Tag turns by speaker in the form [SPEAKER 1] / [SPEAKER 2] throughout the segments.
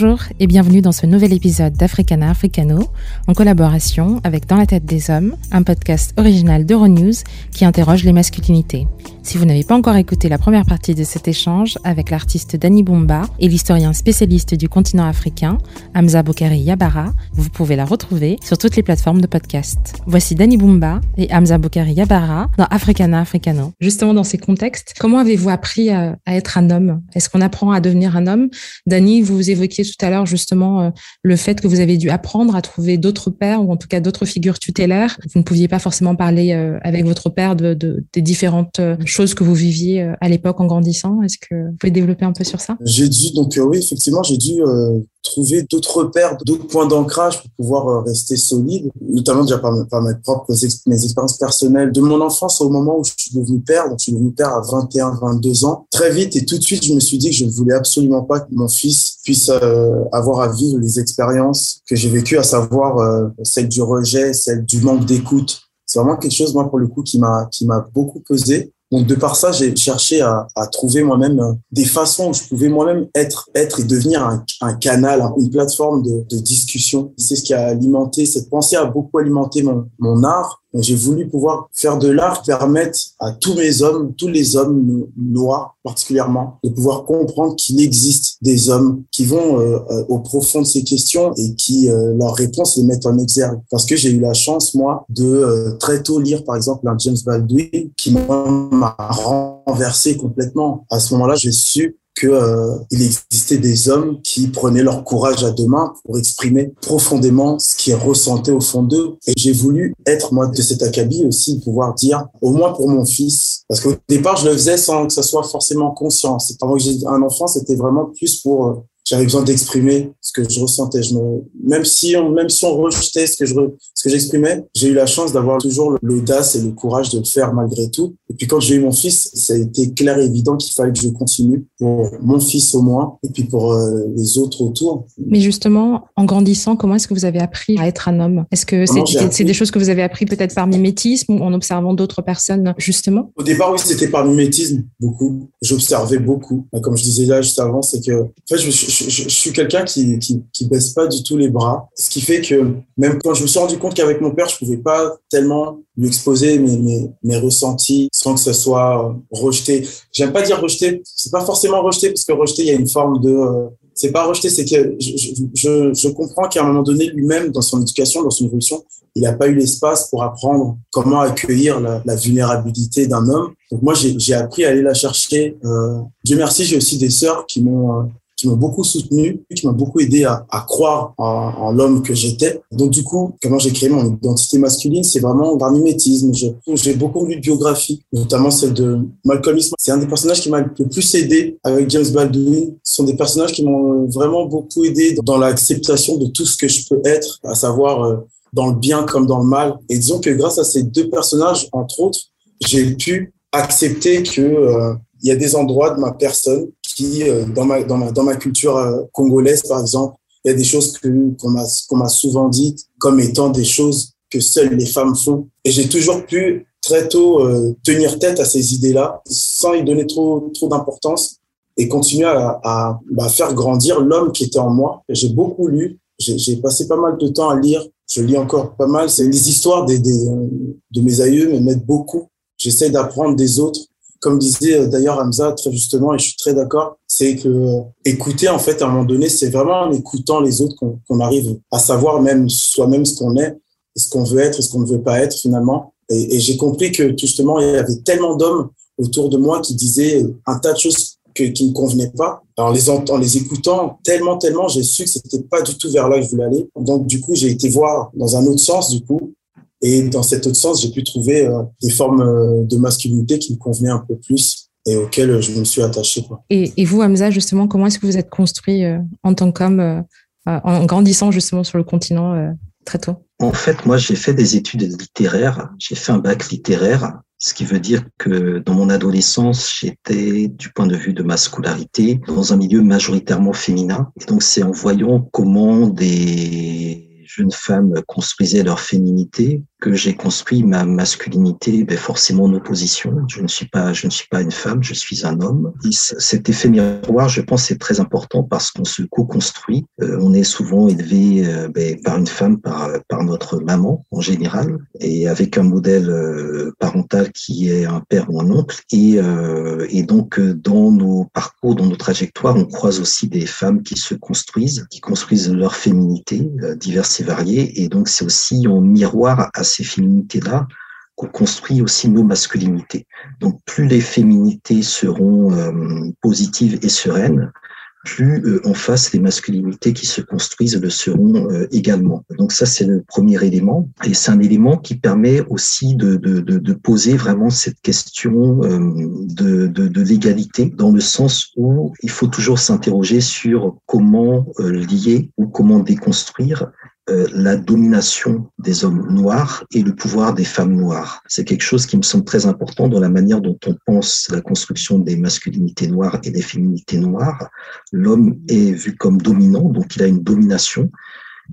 [SPEAKER 1] Bonjour et bienvenue dans ce nouvel épisode d'Africana Africano en collaboration avec Dans la tête des hommes, un podcast original d'Euronews qui interroge les masculinités. Si vous n'avez pas encore écouté la première partie de cet échange avec l'artiste Dani Boumba et l'historien spécialiste du continent africain, Hamza Boukari Yabara, vous pouvez la retrouver sur toutes les plateformes de podcast. Voici Dani Boumba et Hamza Boukari Yabara dans Africana Africano. Justement, dans ces contextes, comment avez-vous appris à, être un homme? Est-ce qu'on apprend à devenir un homme? Dani, vous évoquiez tout à l'heure justement euh, le fait que vous avez dû apprendre à trouver d'autres pères ou en tout cas d'autres figures tutélaires. Vous ne pouviez pas forcément parler euh, avec votre père de, de des différentes euh, choses que vous viviez euh, à l'époque en grandissant? Est-ce que vous pouvez développer un peu sur ça?
[SPEAKER 2] J'ai dû, donc euh, oui, effectivement, j'ai dû euh, trouver d'autres repères, d'autres points d'ancrage pour pouvoir rester solide, notamment déjà par, mes propres mes expériences personnelles de mon enfance au moment où je suis devenu père. Donc, je suis devenu père à 21, 22 ans. Très vite et tout de suite, je me suis dit que je ne voulais absolument pas que mon fils puisse avoir à vivre les expériences que j'ai vécues, à savoir celle du rejet, celle du manque d'écoute. C'est vraiment quelque chose, moi, pour le coup, qui m'a qui m'a beaucoup pesé. Donc de par ça, j'ai cherché à, à trouver moi-même euh, des façons où je pouvais moi-même être, être et devenir un, un canal, une plateforme de, de discussion. C'est ce qui a alimenté, cette pensée a beaucoup alimenté mon, mon art j'ai voulu pouvoir faire de l'art, permettre à tous mes hommes, tous les hommes noirs particulièrement, de pouvoir comprendre qu'il existe des hommes qui vont euh, euh, au profond de ces questions et qui, euh, leurs réponses les mettent en exergue. Parce que j'ai eu la chance, moi, de très tôt lire, par exemple, un James Baldwin qui m'a renversé complètement. À ce moment-là, j'ai su que euh, existait des hommes qui prenaient leur courage à deux mains pour exprimer profondément ce qui est ressenti au fond d'eux. Et j'ai voulu être moi de cet acabit aussi, pouvoir dire, au moins pour mon fils, parce qu'au départ je le faisais sans que ça soit forcément conscient. C'est pas moi que j'ai un enfant, c'était vraiment plus pour euh, j'avais besoin d'exprimer ce que je ressentais. Je me, même si on, même si on rejetait ce que je, ce que j'exprimais, j'ai eu la chance d'avoir toujours l'audace et le courage de le faire malgré tout. Et puis quand j'ai eu mon fils, ça a été clair et évident qu'il fallait que je continue pour mon fils au moins et puis pour euh, les autres autour.
[SPEAKER 1] Mais justement, en grandissant, comment est-ce que vous avez appris à être un homme? Est-ce que c'est des choses que vous avez appris peut-être par mimétisme ou en observant d'autres personnes justement?
[SPEAKER 2] Au départ, oui, c'était par mimétisme beaucoup. J'observais beaucoup. Comme je disais là juste avant, c'est que en fait, je, je je, suis quelqu'un qui, qui, qui baisse pas du tout les bras, ce qui fait que même quand je me suis rendu compte qu'avec mon père, je pouvais pas tellement lui exposer mes, mes, mes ressentis sans que ce soit rejeté. J'aime pas dire rejeté, c'est pas forcément rejeté parce que rejeté, il y a une forme de euh, c'est pas rejeté, c'est que je, je, je comprends qu'à un moment donné, lui-même, dans son éducation, dans son évolution, il n'a pas eu l'espace pour apprendre comment accueillir la, la vulnérabilité d'un homme. Donc moi, j'ai appris à aller la chercher. Euh, Dieu merci, j'ai aussi des sœurs qui m'ont euh, qui m'ont beaucoup soutenu, qui m'ont beaucoup aidé à, à croire en, en l'homme que j'étais. Donc du coup, comment j'ai créé mon identité masculine, c'est vraiment d'un mimétisme. J'ai beaucoup lu de biographies, notamment celle de Malcolm X. C'est un des personnages qui m'a le plus aidé avec James Baldwin. Ce sont des personnages qui m'ont vraiment beaucoup aidé dans l'acceptation de tout ce que je peux être, à savoir euh, dans le bien comme dans le mal. Et disons que grâce à ces deux personnages, entre autres, j'ai pu accepter que euh, il y a des endroits de ma personne qui, euh, dans, ma, dans, ma, dans ma culture euh, congolaise, par exemple, il y a des choses que, qu'on, m'a, qu'on m'a souvent dites comme étant des choses que seules les femmes font. Et j'ai toujours pu très tôt euh, tenir tête à ces idées-là sans y donner trop, trop d'importance et continuer à, à bah, faire grandir l'homme qui était en moi. J'ai beaucoup lu, j'ai, passé pas mal de temps à lire, je lis encore pas mal. C'est les histoires des, des, de mes aïeux me mettent beaucoup. J'essaie d'apprendre des autres comme disait euh, d'ailleurs Hamza très justement, et je suis très d'accord, c'est que euh, écouter, en fait, à un moment donné, c'est vraiment en écoutant les autres qu'on arrive à savoir même soi-même ce qu'on est, ce qu'on veut être, ce qu'on ne veut pas être finalement. Et, j'ai compris que justement, il y avait tellement d'hommes autour de moi qui disaient un tas de choses qui ne convenaient pas. Alors, les, en les écoutant tellement, tellement, j'ai su que c'était pas du tout vers là que je voulais aller. Donc, du coup, j'ai été voir dans un autre sens, du coup, et dans cet autre sens, j'ai pu trouver euh, des formes euh, de masculinité qui me convenaient un peu plus et auxquelles je me suis attaché. Quoi.
[SPEAKER 1] Et, et vous, Hamza, justement, comment est-ce que vous êtes construit euh, en tant qu'homme en grandissant justement sur le continent très tôt?
[SPEAKER 3] En fait, moi, j'ai fait des études littéraires. J'ai fait un bac littéraire, ce qui veut dire que dans mon adolescence, j'étais, du point de vue de ma scolarité, dans un milieu majoritairement féminin. Et donc, c'est en voyant comment des jeunes femmes construisaient leur féminité que j'ai construit ma masculinité ben forcément en opposition. Je ne suis pas, je ne suis pas une femme, je suis un homme. Et cet effet miroir, je pense, c'est très important parce qu'on se co-construit. Euh, on est souvent élevé euh, ben, par une femme, par, par notre maman en général, et avec un modèle euh, parental qui est un père ou un oncle. Et, et donc, dans nos parcours, dans nos trajectoires, on croise aussi des femmes qui se construisent, qui construisent leur féminité diverses et variées. Et donc, c'est aussi en miroir à ces féminités-là qu'on construit aussi nos masculinités. Donc plus les féminités seront euh, positives et sereines, plus euh, en face les masculinités qui se construisent le seront euh, également. Donc ça c'est le premier élément et c'est un élément qui permet aussi de, poser vraiment cette question de, l'égalité dans le sens où il faut toujours s'interroger sur comment lier ou comment déconstruire la domination des hommes noirs et le pouvoir des femmes noires. C'est quelque chose qui me semble très important dans la manière dont on pense la construction des masculinités noires et des féminités noires. L'homme est vu comme dominant, donc il a une domination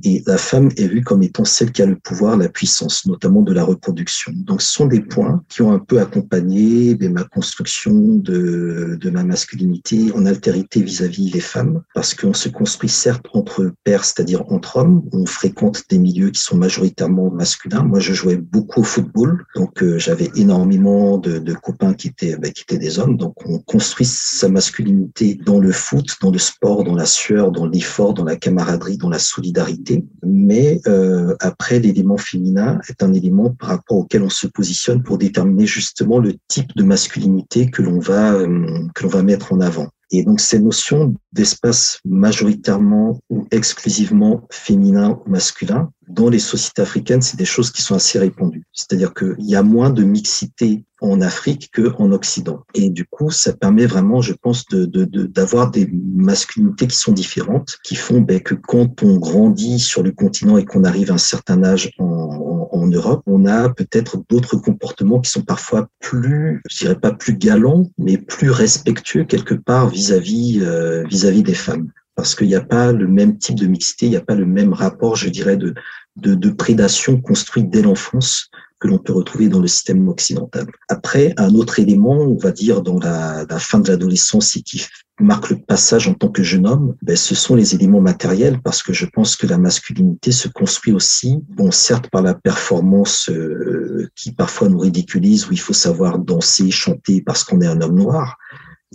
[SPEAKER 3] et la femme est vue comme étant celle qui a le pouvoir, la puissance, notamment de la reproduction. Donc, ce sont des points qui ont un peu accompagné ma construction de, de ma masculinité en altérité vis-à-vis des femmes, parce qu'on se construit certes entre pères, c'est-à-dire entre hommes, on fréquente des milieux qui sont majoritairement masculins. Moi, je jouais beaucoup au football, donc euh, j'avais énormément de, de, copains qui étaient, ben, qui étaient des hommes. Donc, on construit sa masculinité dans le foot, dans le sport, dans la sueur, dans l'effort, dans la camaraderie, dans la solidarité mais euh, après, l'élément féminin est un élément par rapport auquel on se positionne pour déterminer justement le type de masculinité que l'on va euh, que l'on va mettre en avant. Et donc ces notions d'espace majoritairement ou exclusivement féminin ou masculin, dans les sociétés africaines, c'est des choses qui sont assez répandues. C'est-à-dire qu'il y a moins de mixité en Afrique qu'en Occident. Et du coup, ça permet vraiment, je pense, d'avoir de, de, des masculinités qui sont différentes, qui font ben, que quand on grandit sur le continent et qu'on arrive à un certain âge en, en, Europe, on a peut-être d'autres comportements qui sont parfois plus, je dirais pas plus galants, mais plus respectueux quelque part vis-à-vis euh, vis-à-vis des femmes parce qu'il n'y a pas le même type de mixité, il n'y a pas le même rapport, je dirais, de, de, de prédation construite dès l'enfance que l'on peut retrouver dans le système occidental. Après, un autre élément, on va dire, dans la, fin de l'adolescence et qui marque le passage en tant que jeune homme, ben, ce sont les éléments matériels parce que je pense que la masculinité se construit aussi, bon, certes par la performance euh, qui parfois nous ridiculise, où il faut savoir danser, chanter parce qu'on est un homme noir,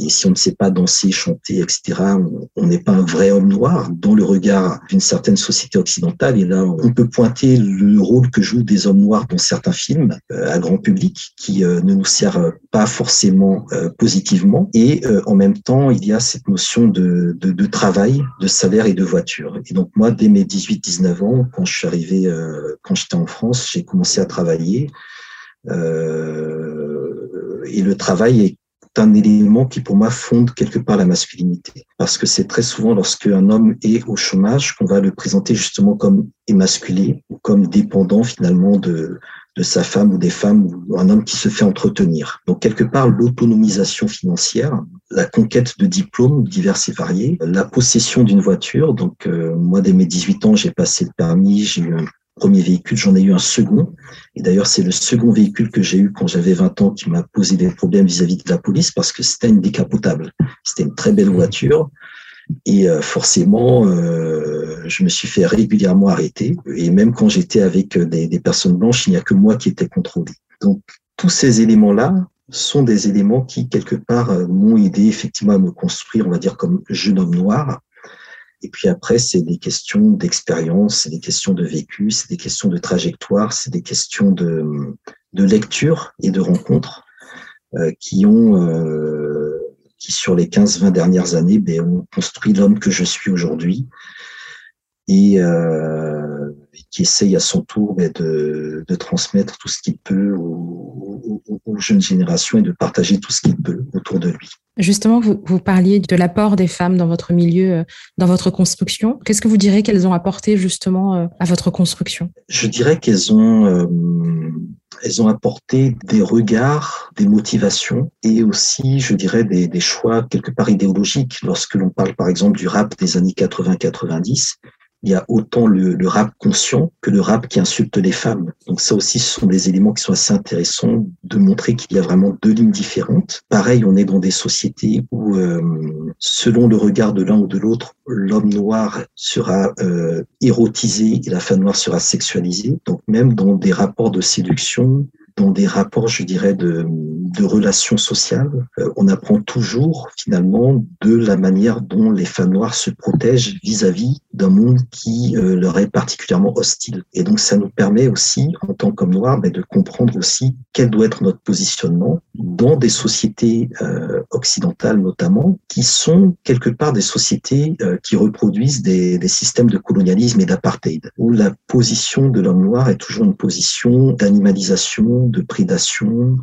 [SPEAKER 3] et si on ne sait pas danser, chanter, etc., on n'est pas un vrai homme noir dans le regard d'une certaine société occidentale. Et là, on peut pointer le rôle que jouent des hommes noirs dans certains films euh, à grand public qui euh, ne nous sert pas forcément euh, positivement. Et en même temps, il y a cette notion de, de, de, travail, de salaire et de voiture. Et donc moi, dès mes 18-19 ans, quand je suis arrivé, quand j'étais en France, j'ai commencé à travailler. Euh, et le travail est un élément qui pour moi fonde quelque part la masculinité. Parce que c'est très souvent lorsque un homme est au chômage qu'on va le présenter justement comme émasculé ou comme dépendant finalement de, de sa femme ou des femmes ou un homme qui se fait entretenir. Donc quelque part l'autonomisation financière, la conquête de diplômes divers et variés, la possession d'une voiture. Donc euh, moi dès mes 18 ans j'ai passé le permis, j'ai eu un premier véhicule, j'en ai eu un second. Et d'ailleurs, c'est le second véhicule que j'ai eu quand j'avais 20 ans qui m'a posé des problèmes vis-à-vis de la police parce que c'était une décapotable. C'était une très belle voiture. Et euh, forcément, euh, je me suis fait régulièrement arrêter. Et même quand j'étais avec des, des personnes blanches, il n'y a que moi qui étais contrôlé. Donc, tous ces éléments-là sont des éléments qui, quelque part, euh, m'ont aidé effectivement à me construire, on va dire, comme jeune homme noir. Et puis après, c'est des questions d'expérience, c'est des questions de vécu, c'est des questions de trajectoire, c'est des questions de, de lecture et de rencontres euh, qui ont, euh, qui sur les 15-20 dernières années, ben, ont construit l'homme que je suis aujourd'hui et, euh, qui essaye à son tour ben, de, de, transmettre tout ce qu'il peut aux, aux, aux, jeunes générations et de partager tout ce qu'il peut autour de lui.
[SPEAKER 1] Justement, vous, parliez de l'apport des femmes dans votre milieu, euh, dans votre construction. Qu'est-ce que vous direz qu'elles ont apporté justement euh, à votre construction?
[SPEAKER 3] Je dirais qu'elles ont, euh, ont apporté des regards, des motivations et aussi, je dirais, des choix quelque part idéologiques. Lorsque l'on parle par exemple du rap des années 80-90, il y a autant le, le, rap conscient que le rap qui insulte les femmes. Donc ça aussi, ce sont des éléments qui sont assez intéressants de montrer qu'il y a vraiment deux lignes différentes. Pareil, on est dans des sociétés où, euh, selon le regard de l'un ou de l'autre, l'homme noir sera euh, érotisé et la femme noire sera sexualisée. Donc même dans des rapports de séduction, dans des rapports, je dirais, de, relations sociales, euh, on apprend toujours finalement de la manière dont les femmes noires se protègent vis-à-vis d'un monde qui euh, leur est particulièrement hostile. Et donc ça nous permet aussi, en tant qu'hommes noirs, ben, de comprendre aussi quel doit être notre positionnement dans des sociétés euh, occidentales notamment, qui sont quelque part des sociétés qui reproduisent des systèmes de colonialisme et d'apartheid, où la position de l'homme noir est toujours une position d'animalisation, de prédation,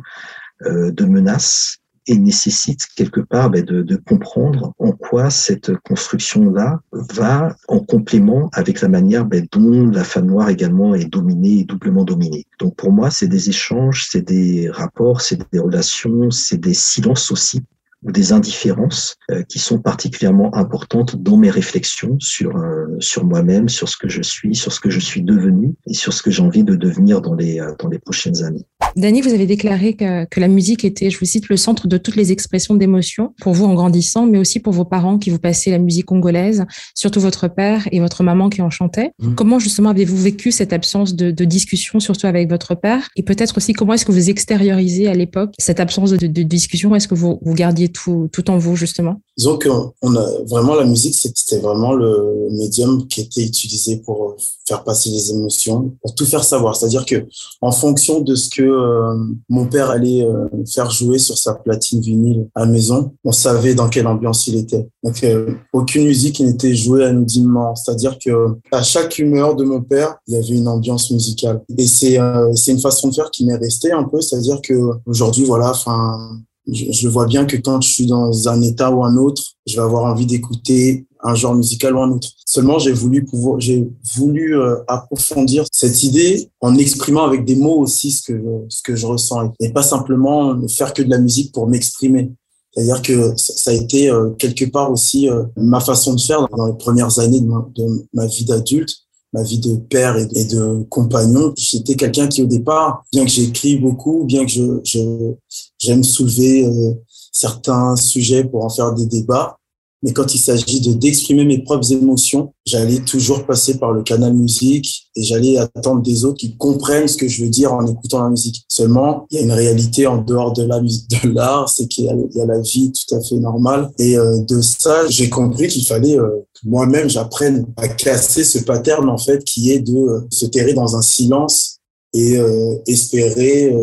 [SPEAKER 3] euh, de menace et nécessite quelque part ben, de, de, comprendre en quoi cette construction-là va en complément avec la manière ben, dont la femme noire également est dominée et doublement dominée. Donc pour moi, c'est des échanges, c'est des rapports, c'est des relations, c'est des silences aussi ou des indifférences euh, qui sont particulièrement importantes dans mes réflexions sur euh, sur moi-même, sur ce que je suis, sur ce que je suis devenu et sur ce que j'ai envie de devenir dans les euh, dans les prochaines années.
[SPEAKER 1] Dany, vous avez déclaré que, que la musique était, je vous cite, le centre de toutes les expressions d'émotion pour vous en grandissant, mais aussi pour vos parents qui vous passaient la musique congolaise, surtout votre père et votre maman qui en chantaient. Mmh. Comment justement avez-vous vécu cette absence de, de, discussion, surtout avec votre père? Et peut-être aussi comment est-ce que vous extériorisez à l'époque cette absence de, de, de discussion? Est-ce que vous, vous gardiez tout, en vous, justement?
[SPEAKER 2] Disons qu'on a vraiment la musique, c'était vraiment le médium qui était utilisé pour faire passer les émotions, pour tout faire savoir. C'est-à-dire que en fonction de ce que euh, mon père allait euh, faire jouer sur sa platine vinyle à la maison, on savait dans quelle ambiance il était. Donc euh, aucune musique n'était jouée anonymement. C'est-à-dire que à chaque humeur de mon père, il y avait une ambiance musicale. Et c'est c'est une façon de faire qui m'est restée un peu. C'est-à-dire que aujourd'hui, voilà, enfin je, vois bien que quand je suis dans un état ou un autre, je vais avoir envie d'écouter un genre musical ou un autre. Seulement, j'ai voulu pouvoir, j'ai voulu euh, approfondir cette idée en exprimant avec des mots aussi ce que ce que je ressens et pas simplement ne faire que de la musique pour m'exprimer. C'est-à-dire que ça a été euh, quelque part aussi euh, ma façon de faire dans les premières années de ma vie d'adulte ma vie de père et de compagnon. J'étais quelqu'un qui, au départ, bien que j'écris beaucoup, bien que je, j'aime soulever euh, certains sujets pour en faire des débats, mais quand il s'agit de d'exprimer mes propres émotions, j'allais toujours passer par le canal musique et j'allais attendre des autres qui comprennent ce que je veux dire en écoutant la musique. Seulement, il y a une réalité en dehors de la musique, de l'art, c'est qu'il y, a la vie tout à fait normale. Et euh, de ça, j'ai compris qu'il fallait euh, que moi-même j'apprenne à casser ce pattern en fait qui est de euh, se terrer dans un silence et euh, espérer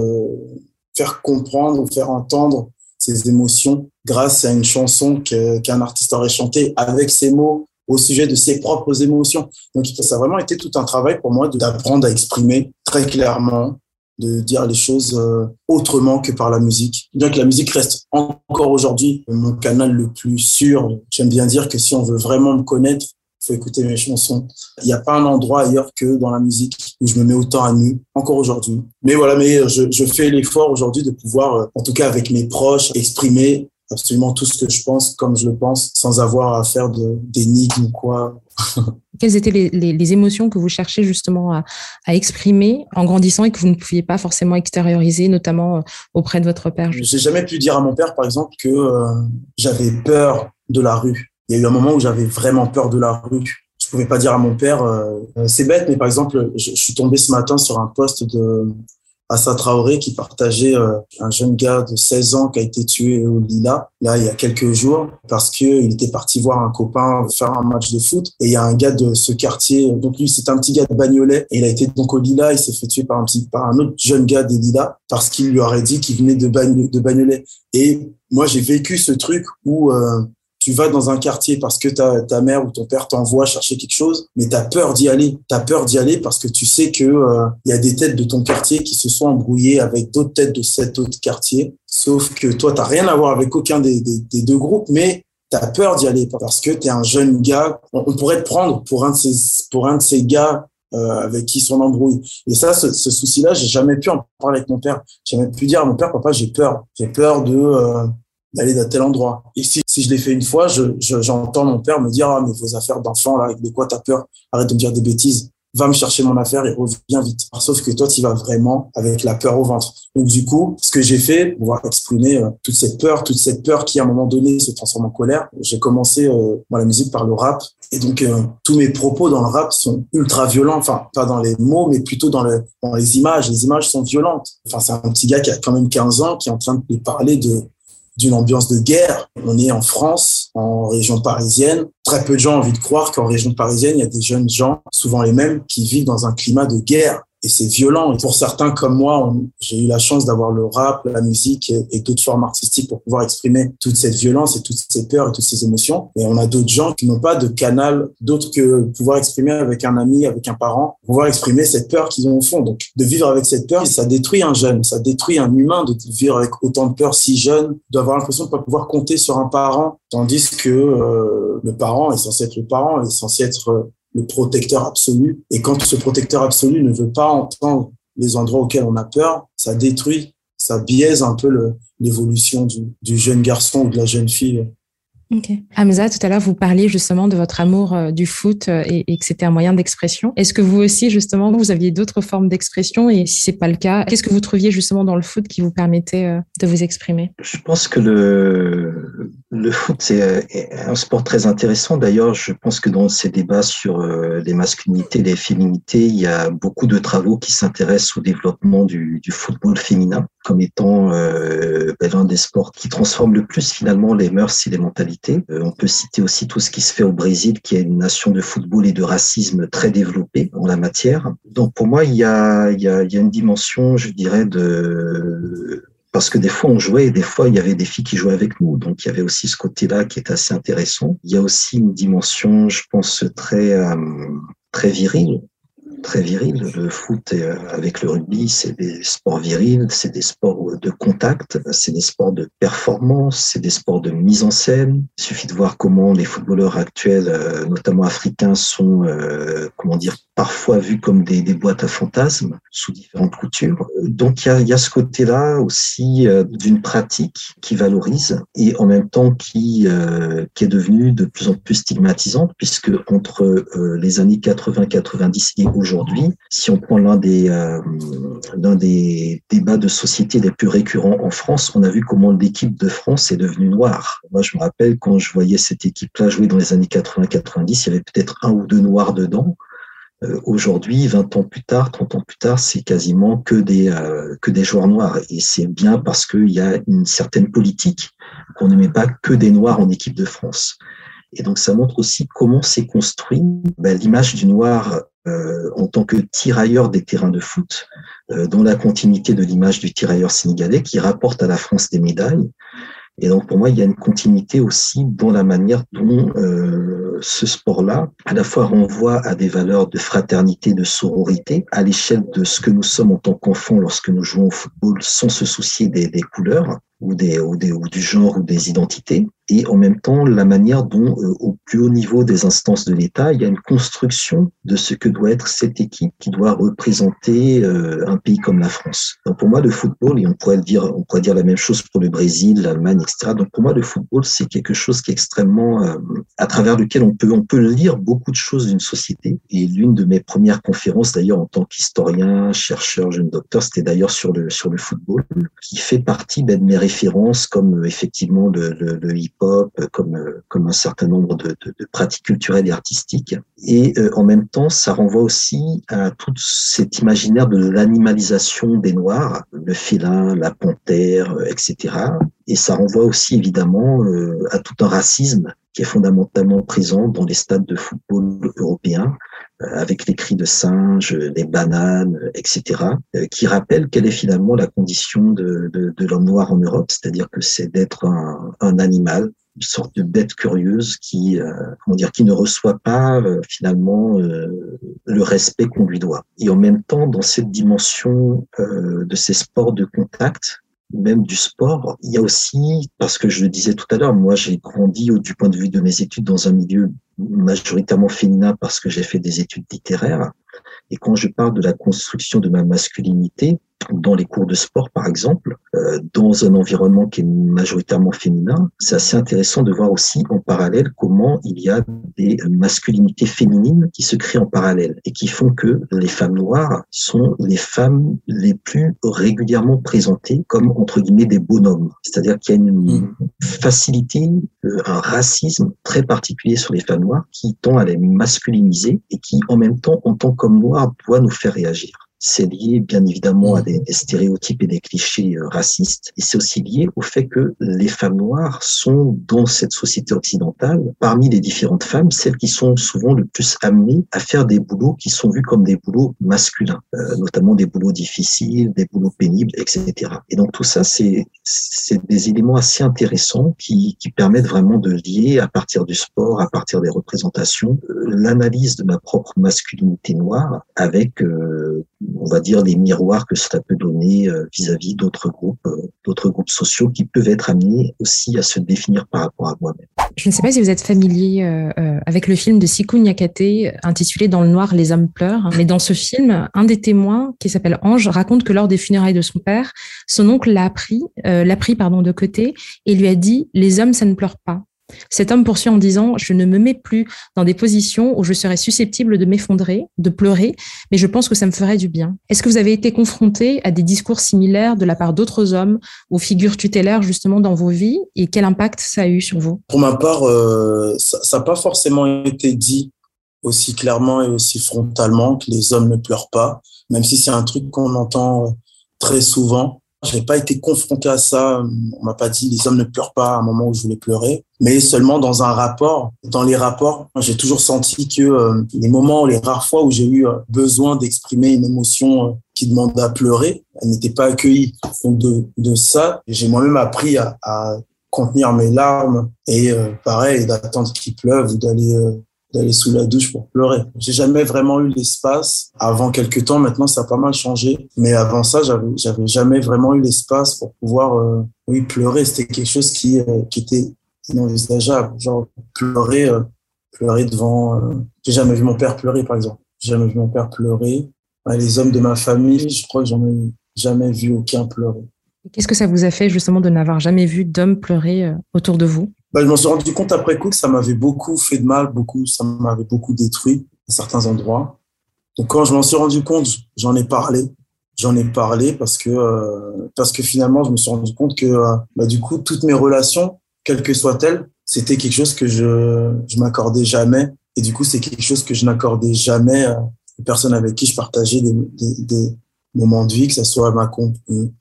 [SPEAKER 2] faire comprendre ou faire entendre ses émotions grâce à une chanson qu'un artiste aurait chantée avec ses mots au sujet de ses propres émotions. Donc ça a vraiment été tout un travail pour moi d'apprendre à exprimer très clairement, de dire les choses euh, autrement que par la musique. Bien que la musique reste encore aujourd'hui mon canal le plus sûr, j'aime bien dire que si on veut vraiment me connaître, faut écouter mes chansons. Il n'y a pas un endroit ailleurs que dans la musique où je me mets autant à nu, encore aujourd'hui. Mais voilà, mais je, je fais l'effort aujourd'hui de pouvoir, euh, en tout cas avec mes proches, exprimer absolument tout ce que je pense comme je le pense, sans avoir à faire d'énigmes ou quoi.
[SPEAKER 1] Quelles étaient les, les, les, émotions que vous cherchez justement à, à, exprimer en grandissant et que vous ne pouviez pas forcément extérioriser, notamment euh, auprès de votre père?
[SPEAKER 2] J'ai jamais pu dire à mon père, par exemple, que euh, j'avais peur de la rue il y a eu un moment où j'avais vraiment peur de la rue. Je pouvais pas dire à mon père, euh, c'est bête, mais par exemple, je, je, suis tombé ce matin sur un poste de Assa Traoré qui partageait euh, un jeune gars de 16 ans qui a été tué au Lila, là, il y a quelques jours, parce que il était parti voir un copain faire un match de foot. Et il y a un gars de ce quartier, donc lui, c'est un petit gars de Bagnolet, et il a été donc au Lila, il s'est fait tuer par un petit, par un autre jeune gars des Lila, parce qu'il lui aurait dit qu'il venait de, de Bagnolet. Et moi, j'ai vécu ce truc où, euh, tu vas dans un quartier parce que ta, mère ou ton père t'envoie chercher quelque chose, mais tu as peur d'y aller. Tu as peur d'y aller parce que tu sais que il euh, y a des têtes de ton quartier qui se sont embrouillées avec d'autres têtes de cet autre quartier. Sauf que toi, tu rien à voir avec aucun des, des, deux groupes, mais tu as peur d'y aller parce que tu es un jeune gars. On, pourrait te prendre pour un de ces, gars euh, avec qui sont embrouillés. Et ça, ce, ce souci-là, j'ai jamais pu en parler avec mon père. J'ai jamais pu dire à mon père, papa, j'ai peur. J'ai peur de... Euh, d'aller dans tel endroit. Et si, je l'ai fait une fois, j'entends je, j'entends mon père me dire, ah, mais vos affaires d'enfant, là, de quoi t'as peur? Arrête de me dire des bêtises va me chercher mon affaire et reviens vite. Sauf que toi, tu vas vraiment avec la peur au ventre. Donc du coup, ce que j'ai fait pour pouvoir exprimer euh, toute cette peur, toute cette peur qui à un moment donné se transforme en colère, j'ai commencé euh, dans la musique par le rap. Et donc euh, tous mes propos dans le rap sont ultra violents, enfin pas dans les mots, mais plutôt dans, dans les images. Les images sont violentes. Enfin c'est un petit gars qui a quand même 15 ans qui est en train de parler de d'une ambiance de guerre. On est en France, en région parisienne. Très peu de gens ont envie de croire qu'en région parisienne, il y a des jeunes gens, souvent les mêmes, qui vivent dans un climat de guerre et c'est violent. Et pour certains comme moi, j'ai eu la chance d'avoir le rap, la musique et, d'autres formes artistiques pour pouvoir exprimer toute cette violence et toutes ces peurs et toutes ces émotions. Et on a d'autres gens qui n'ont pas de canal d'autre que pouvoir exprimer avec un ami, avec un parent, pouvoir exprimer cette peur qu'ils ont au fond. Donc, de vivre avec cette peur, ça détruit un jeune, ça détruit un humain de vivre avec autant de peur si jeune, d'avoir l'impression de pas pouvoir compter sur un parent, tandis que euh, le parent est censé être le parent, est censé être le protecteur absolu. Et quand ce protecteur absolu ne veut pas entendre les endroits auxquels on a peur, ça détruit, ça biaise un peu l'évolution du, du jeune garçon ou de la jeune fille
[SPEAKER 1] Ok. Hamza, tout à l'heure, vous parliez justement de votre amour euh, du foot euh, et, que c'était un moyen d'expression. Est-ce que vous aussi, justement, vous aviez d'autres formes d'expression? Et si c'est pas le cas, qu'est-ce que vous trouviez justement dans le foot qui vous permettait euh, de vous exprimer?
[SPEAKER 3] Je pense que le, le foot, c'est un sport très intéressant. D'ailleurs, je pense que dans ces débats sur les masculinités, les féminités, il y a beaucoup de travaux qui s'intéressent au développement du, du, football féminin comme étant euh, ben, l'un des sports qui transforme le plus finalement les mœurs et les mentalités. Euh, on peut citer aussi tout ce qui se fait au Brésil, qui est une nation de football et de racisme très développée en la matière. Donc pour moi, il y a, y a, y a une dimension, je dirais, de parce que des fois on jouait et des fois il y avait des filles qui jouaient avec nous. Donc il y avait aussi ce côté-là qui est assez intéressant. Il y a aussi une dimension, je pense, très euh, très virile très viril. Le foot euh, avec le rugby, c'est des sports virils, c'est des sports de contact, c'est des sports de performance, c'est des sports de mise en scène. Il suffit de voir comment les footballeurs actuels, euh, notamment africains, sont, euh, comment dire, parfois vus comme des, boîtes à fantasmes sous différentes coutures. Donc il y a, y a, ce côté-là aussi d'une pratique qui valorise et en même temps qui, qui est devenue de plus en plus stigmatisante puisque entre les années 80-90 et aujourd'hui, aujourd'hui. Si on prend l'un des, euh, l'un des débats de société les plus récurrents en France, on a vu comment l'équipe de France est devenue noire. Moi, je me rappelle quand je voyais cette équipe-là jouer dans les années 80-90, il y avait peut-être un ou deux noirs dedans. Euh, aujourd'hui, 20 ans plus tard, 30 ans plus tard, c'est quasiment que des, euh, que des joueurs noirs. Et c'est bien parce qu'il y a une certaine politique qu'on ne met pas que des noirs en équipe de France. Et donc, ça montre aussi comment s'est construit ben, l'image du noir euh, en tant que tirailleur des terrains de foot, euh, dans la continuité de l'image du tirailleur sénégalais qui rapporte à la France des médailles. Et donc pour moi, il y a une continuité aussi dans la manière dont euh, ce sport-là, à la fois renvoie à des valeurs de fraternité, de sororité, à l'échelle de ce que nous sommes en tant qu'enfants lorsque nous jouons au football sans se soucier des, des couleurs ou, des, ou, des, ou du genre ou des identités et en même temps la manière dont, euh, au plus haut niveau des instances de l'État, il y a une construction de ce que doit être cette équipe qui doit représenter euh, un pays comme la France. Donc pour moi, le football, et on pourrait dire, on pourrait dire la même chose pour le Brésil, l'Allemagne, etc. Donc pour moi, le football, c'est quelque chose qui est extrêmement, euh, à travers lequel on peut, on peut lire beaucoup de choses d'une société. Et l'une de mes premières conférences, d'ailleurs, en tant qu'historien, chercheur, jeune docteur, c'était d'ailleurs sur le sur le football, qui fait partie ben, de mes comme effectivement le, le, hip-hop, comme, comme un certain nombre de, pratiques culturelles et artistiques. Et euh, en même temps, ça renvoie aussi à tout cet imaginaire de l'animalisation des Noirs, le félin, la panthère, euh, etc. Et ça renvoie aussi évidemment euh, à tout un racisme qui est fondamentalement présent dans les stades de football européens, avec les cris de singes, les bananes, etc., qui rappellent quelle est finalement la condition de, de, de l'homme noir en Europe, c'est-à-dire que c'est d'être un, un, animal, une sorte de bête curieuse qui, euh, comment dire, qui ne reçoit pas euh, finalement euh, le respect qu'on lui doit. Et en même temps, dans cette dimension de ces sports de contact, même du sport, il y a aussi, parce que je le disais tout à l'heure, moi j'ai grandi du point de vue de mes études dans un milieu majoritairement féminin parce que j'ai fait des études littéraires. Et quand je parle de la construction de ma masculinité, dans les cours de sport, par exemple, euh, dans un environnement qui est majoritairement féminin, c'est assez intéressant de voir aussi en parallèle comment il y a des masculinités féminines qui se créent en parallèle et qui font que les femmes noires sont les femmes les plus régulièrement présentées comme entre guillemets des bonhommes. C'est-à-dire qu'il y a une mm. facilité, euh, un racisme très particulier sur les femmes noires qui tend à les masculiniser et qui en même temps, en tant qu'homme noir, doit nous faire réagir c'est lié bien évidemment à des, stéréotypes et des clichés euh, racistes, et c'est aussi lié au fait que les femmes noires sont dans cette société occidentale, parmi les différentes femmes, celles qui sont souvent le plus amenées à faire des boulots qui sont vus comme des boulots masculins, euh, notamment des boulots difficiles, des boulots pénibles, etc. Et donc tout ça, c'est des éléments assez intéressants qui, qui permettent vraiment de lier à partir du sport, à partir des représentations, euh, l'analyse de ma propre masculinité noire avec on va dire, les miroirs que cela peut donner euh, vis-à-vis d'autres groupes, euh, d'autres groupes sociaux qui peuvent être amenés aussi à se définir par rapport à moi-même.
[SPEAKER 1] Je ne sais pas si vous êtes familier euh, avec le film de Sikou Nyakate intitulé Dans le noir, les hommes pleurent. Mais dans ce film, un des témoins, qui s'appelle Ange, raconte que lors des funérailles de son père, son oncle l'a pris, l'a pris pardon, de côté et lui a dit Les hommes, ça ne pleure pas. Cet homme poursuit en disant Je ne me mets plus dans des positions où je serais susceptible de m'effondrer, de pleurer, mais je pense que ça me ferait du bien. Est-ce que vous avez été confronté à des discours similaires de la part d'autres hommes, aux figures tutélaires justement dans vos vies, et quel impact ça a eu sur vous?
[SPEAKER 2] Pour ma part, euh, ça n'a pas forcément été dit aussi clairement et aussi frontalement que les hommes ne pleurent pas, même si c'est un truc qu'on entend euh, très souvent. Je n'ai pas été confronté à ça. On m'a pas dit les hommes ne pleurent pas à un moment où je voulais pleurer, mais seulement dans un rapport. Dans les rapports, j'ai toujours senti que euh, les moments, les rares fois où j'ai eu euh, besoin d'exprimer une émotion euh, qui demande à pleurer, elle n'était pas accueillie. Donc de, ça, j'ai moi-même appris à, contenir mes larmes et pareil d'attendre qu'il pleuve ou d'aller d'aller sous la douche pour pleurer. J'ai jamais vraiment eu l'espace. Avant quelques temps, maintenant, ça a pas mal changé. Mais avant ça, j'avais, jamais vraiment eu l'espace pour pouvoir, euh, oui, pleurer. C'était quelque chose qui, euh, qui était inenvisageable. Genre, pleurer, euh, pleurer devant, j'ai jamais vu mon père pleurer, par exemple. J'ai jamais vu mon père pleurer. Les hommes de ma famille, je crois que j'en ai jamais vu aucun pleurer.
[SPEAKER 1] Qu'est-ce que ça vous a fait justement de n'avoir jamais vu d'hommes pleurer autour de vous?
[SPEAKER 2] Bah, je m'en suis rendu compte après coup que ça m'avait beaucoup fait de mal, beaucoup, ça m'avait beaucoup détruit à certains endroits. Donc quand je m'en suis rendu compte, j'en ai parlé. J'en ai parlé parce que euh, parce que finalement, je me suis rendu compte que euh, bah, du coup, toutes mes relations, quelles que soient-elles, c'était quelque chose que je je m'accordais jamais. Et du coup, c'est quelque chose que je n'accordais jamais aux personnes avec qui je partageais des, des, des moments de vie, que ce soit ma une,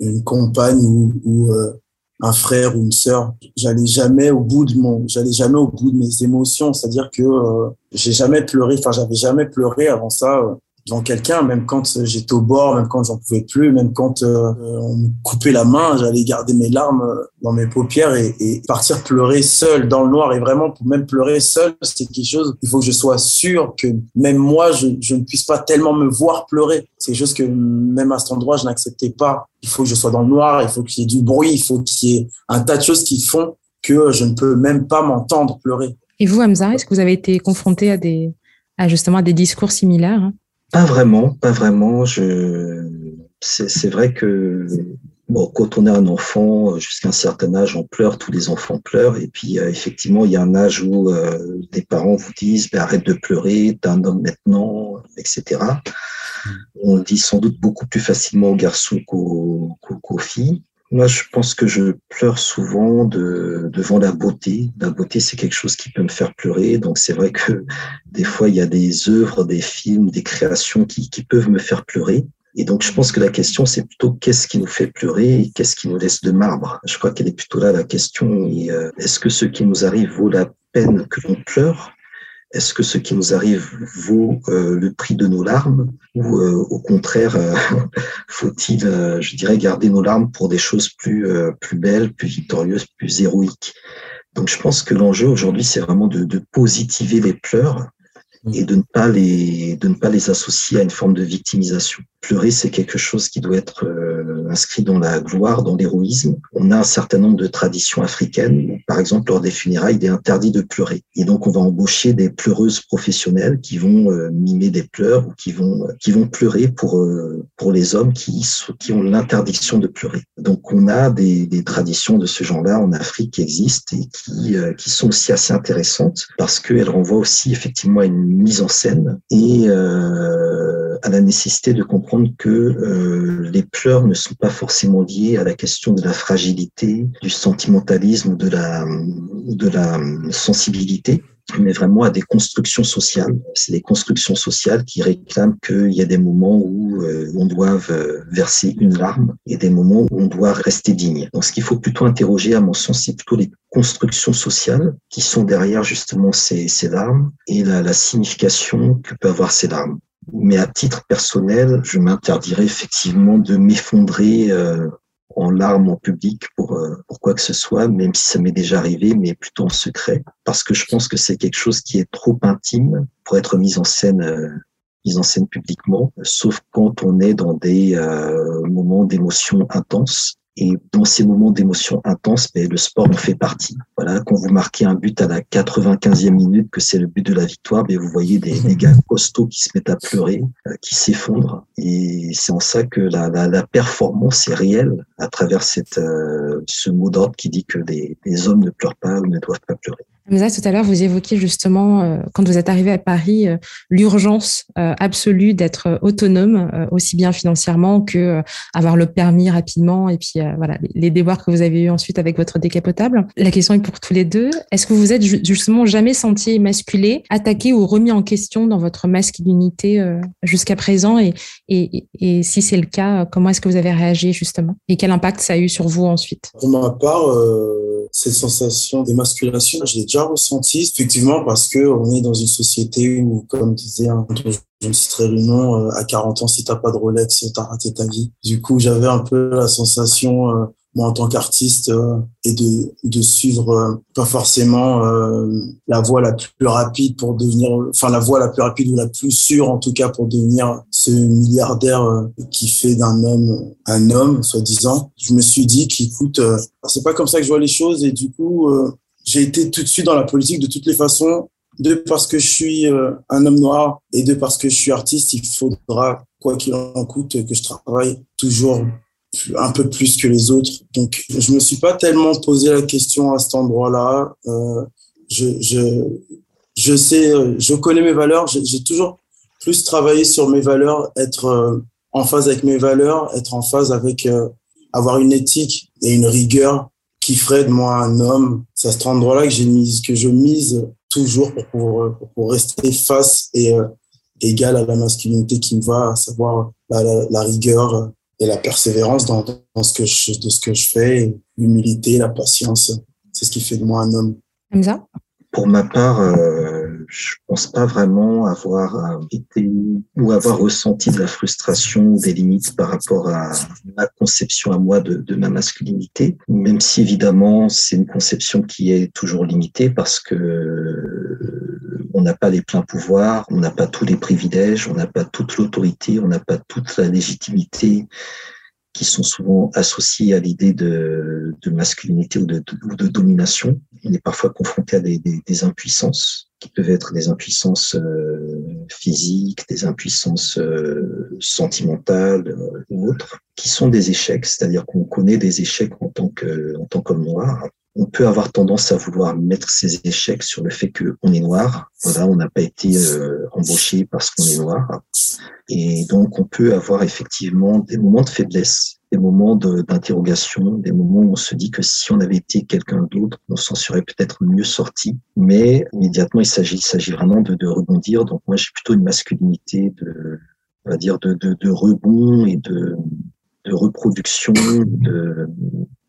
[SPEAKER 2] une compagne ou, ou euh, un frère ou une sœur. J'allais jamais au bout de mon, j'allais jamais au bout de mes émotions. C'est-à-dire que euh, j'ai jamais pleuré. Enfin, j'avais jamais pleuré avant ça. Euh, devant quelqu'un, même quand euh, j'étais au bord, même quand j'en pouvais plus, même quand euh, on me coupait la main, j'allais garder mes larmes euh, dans mes paupières et, partir pleurer seul dans le noir. Et vraiment, pour même pleurer seul, c'est quelque chose, il faut que je sois sûr que même moi, je, je ne puisse pas tellement me voir pleurer. C'est quelque chose que même à cet endroit, je n'acceptais pas. Il faut que je sois dans le noir, il faut qu'il y ait du bruit, il faut qu'il y ait un tas de choses qui font que je ne peux même pas m'entendre pleurer.
[SPEAKER 1] Et vous, Hamza, est-ce que vous avez été confronté à des, à justement à des discours similaires hein?
[SPEAKER 3] Pas vraiment, pas vraiment. Je, c'est vrai que bon, quand on est un enfant, jusqu'à un certain âge, on pleure, tous les enfants pleurent. Et puis euh, effectivement, il y a un âge où euh, des parents vous disent ben, arrête de pleurer, t'es un homme maintenant, etc. Mmh. On le dit sans doute beaucoup plus facilement aux garçons qu'aux filles. Moi, je pense que je pleure souvent de, devant la beauté. La beauté, c'est quelque chose qui peut me faire pleurer. Donc, c'est vrai que des fois, il y a des œuvres, des films, des créations qui, qui peuvent me faire pleurer. Et donc, je pense que la question, c'est plutôt qu'est-ce qui nous fait pleurer et qu'est-ce qui nous laisse de marbre? Je crois qu'elle est plutôt là la question. Euh, est-ce que ce qui nous arrive vaut la peine que l'on pleure? Est-ce que ce qui nous arrive vaut euh, le prix de nos larmes ou euh, au contraire euh, faut-il, je dirais, garder nos larmes pour des choses plus plus belles, plus victorieuses, plus héroïques? Donc je pense que l'enjeu aujourd'hui c'est vraiment de, de, positiver les pleurs et de ne pas les de ne pas les associer à une forme de victimisation. Pleurer, c'est quelque chose qui doit être euh, inscrit dans la gloire, dans l'héroïsme. On a un certain nombre de traditions africaines. Par exemple, lors des funérailles, il est interdit de pleurer. Et donc, on va embaucher des pleureuses professionnelles qui vont euh, mimer des pleurs ou qui vont qui vont pleurer pour euh, pour les hommes qui qui ont l'interdiction de pleurer. Donc, on a des, des traditions de ce genre-là en Afrique qui existent et qui qui sont aussi assez intéressantes parce qu'elles renvoient aussi effectivement à une mise en scène et euh, à la nécessité de comprendre que euh, les pleurs ne sont pas forcément liés à la question de la fragilité, du sentimentalisme ou de la, de la sensibilité mais vraiment à des constructions sociales. C'est des constructions sociales qui réclament qu'il y a des moments où euh, on doit verser une larme et des moments où on doit rester digne. Donc, ce qu'il faut plutôt interroger, à mon sens, c'est plutôt les constructions sociales qui sont derrière justement ces, ces larmes et la, la signification que peut avoir ces larmes. Mais à titre personnel, je m'interdirais effectivement de m'effondrer euh, en larmes en public pour, euh, pour quoi que ce soit, même si ça m'est déjà arrivé, mais plutôt en secret, parce que je pense que c'est quelque chose qui est trop intime pour être mis en scène euh, mise en scène publiquement, sauf quand on est dans des moments d'émotion intense et dans ces moments d'émotion intense, mais ben, le sport en fait partie. Voilà, quand vous marquez un but à la 95e minute, que c'est le but de la victoire, mais ben, vous voyez des, des, gars costauds qui se mettent à pleurer, euh, qui s'effondrent. Et c'est en ça que la, la, la, performance est réelle à travers cette, euh, ce mot d'ordre qui dit que des hommes ne pleurent pas ou ne doivent pas pleurer.
[SPEAKER 1] Hamza, tout à l'heure, vous évoquiez justement, euh, quand vous êtes arrivé à Paris, euh, l'urgence euh, absolue d'être autonome, aussi bien financièrement que avoir le permis rapidement, et puis voilà les déboires que vous avez eu ensuite avec votre décapotable. La question est pour tous les deux. Est-ce que vous êtes justement jamais senti émasculé, attaqué ou remis en question dans votre masculinité jusqu'à présent et, et, et si c'est le cas, comment est-ce que vous avez réagi justement? Et quel impact ça a eu sur vous ensuite?
[SPEAKER 2] Pour ma part, cette sensation d'émasculation, je l'ai déjà ressenti, effectivement, parce que on est dans une société où, comme disait un je me citerai le nom, euh, à 40 ans, si t'as pas de Rolex, t'as raté ta vie. Du coup, j'avais un peu la sensation, euh, moi en tant qu'artiste, euh, et de, de suivre pas forcément la voie la plus rapide pour devenir, enfin la voie la plus rapide ou la plus sûre en tout cas pour devenir ce milliardaire qui fait d'un homme un homme, soi-disant. Je me suis dit qu'écoute, c'est pas comme ça que je vois les choses et du coup, j'ai été tout de suite dans la politique de toutes les façons. De parce que je suis euh, un homme noir et de parce que je suis artiste, il faudra, quoi qu'il en coûte, que je travaille toujours un peu plus que les autres. Donc, je me suis pas tellement posé la question à cet endroit-là. Euh, je, je, je sais, je connais mes valeurs. J'ai toujours plus travaillé sur mes valeurs, être euh, en phase avec mes valeurs, être en phase avec euh, avoir une éthique et une rigueur qui ferait de moi un homme. C'est à cet endroit-là que j'ai mise, que je mise toujours pour, pour, rester face et euh, égal à la masculinité qui me va, à savoir la, la, rigueur et la persévérance dans, dans, ce que je, de ce que je fais, l'humilité, la patience. C'est ce qui fait de moi un homme.
[SPEAKER 1] Hamza?
[SPEAKER 3] Pour ma part, euh, je pense pas vraiment avoir été ou avoir ressenti de la frustration des limites par rapport à ma conception à moi de, ma masculinité, même si évidemment c'est une conception qui est toujours limitée parce que euh, on n'a pas les pleins pouvoirs, on n'a pas tous les privilèges, on n'a pas toute l'autorité, on n'a pas toute la légitimité qui sont souvent associés à l'idée de, masculinité ou de, domination. On est parfois confronté à des, impuissances qui peuvent être des impuissances euh, physiques, des impuissances euh, sentimentales euh, ou autres, qui sont des échecs, c'est-à-dire qu'on connaît des échecs en tant que tant qu'homme noir. On peut avoir tendance à vouloir mettre ces échecs sur le fait qu'on est noir. On n'a pas été embauché parce qu'on est noir. Et donc, on peut avoir effectivement des moments de faiblesse des moments d'interrogation, des moments où on se dit que si on avait été quelqu'un d'autre, on s'en serait peut-être mieux sorti. Mais immédiatement, il s'agit, vraiment de, rebondir. Donc moi, j'ai plutôt une masculinité de, on va dire, de, rebond et de, reproduction, de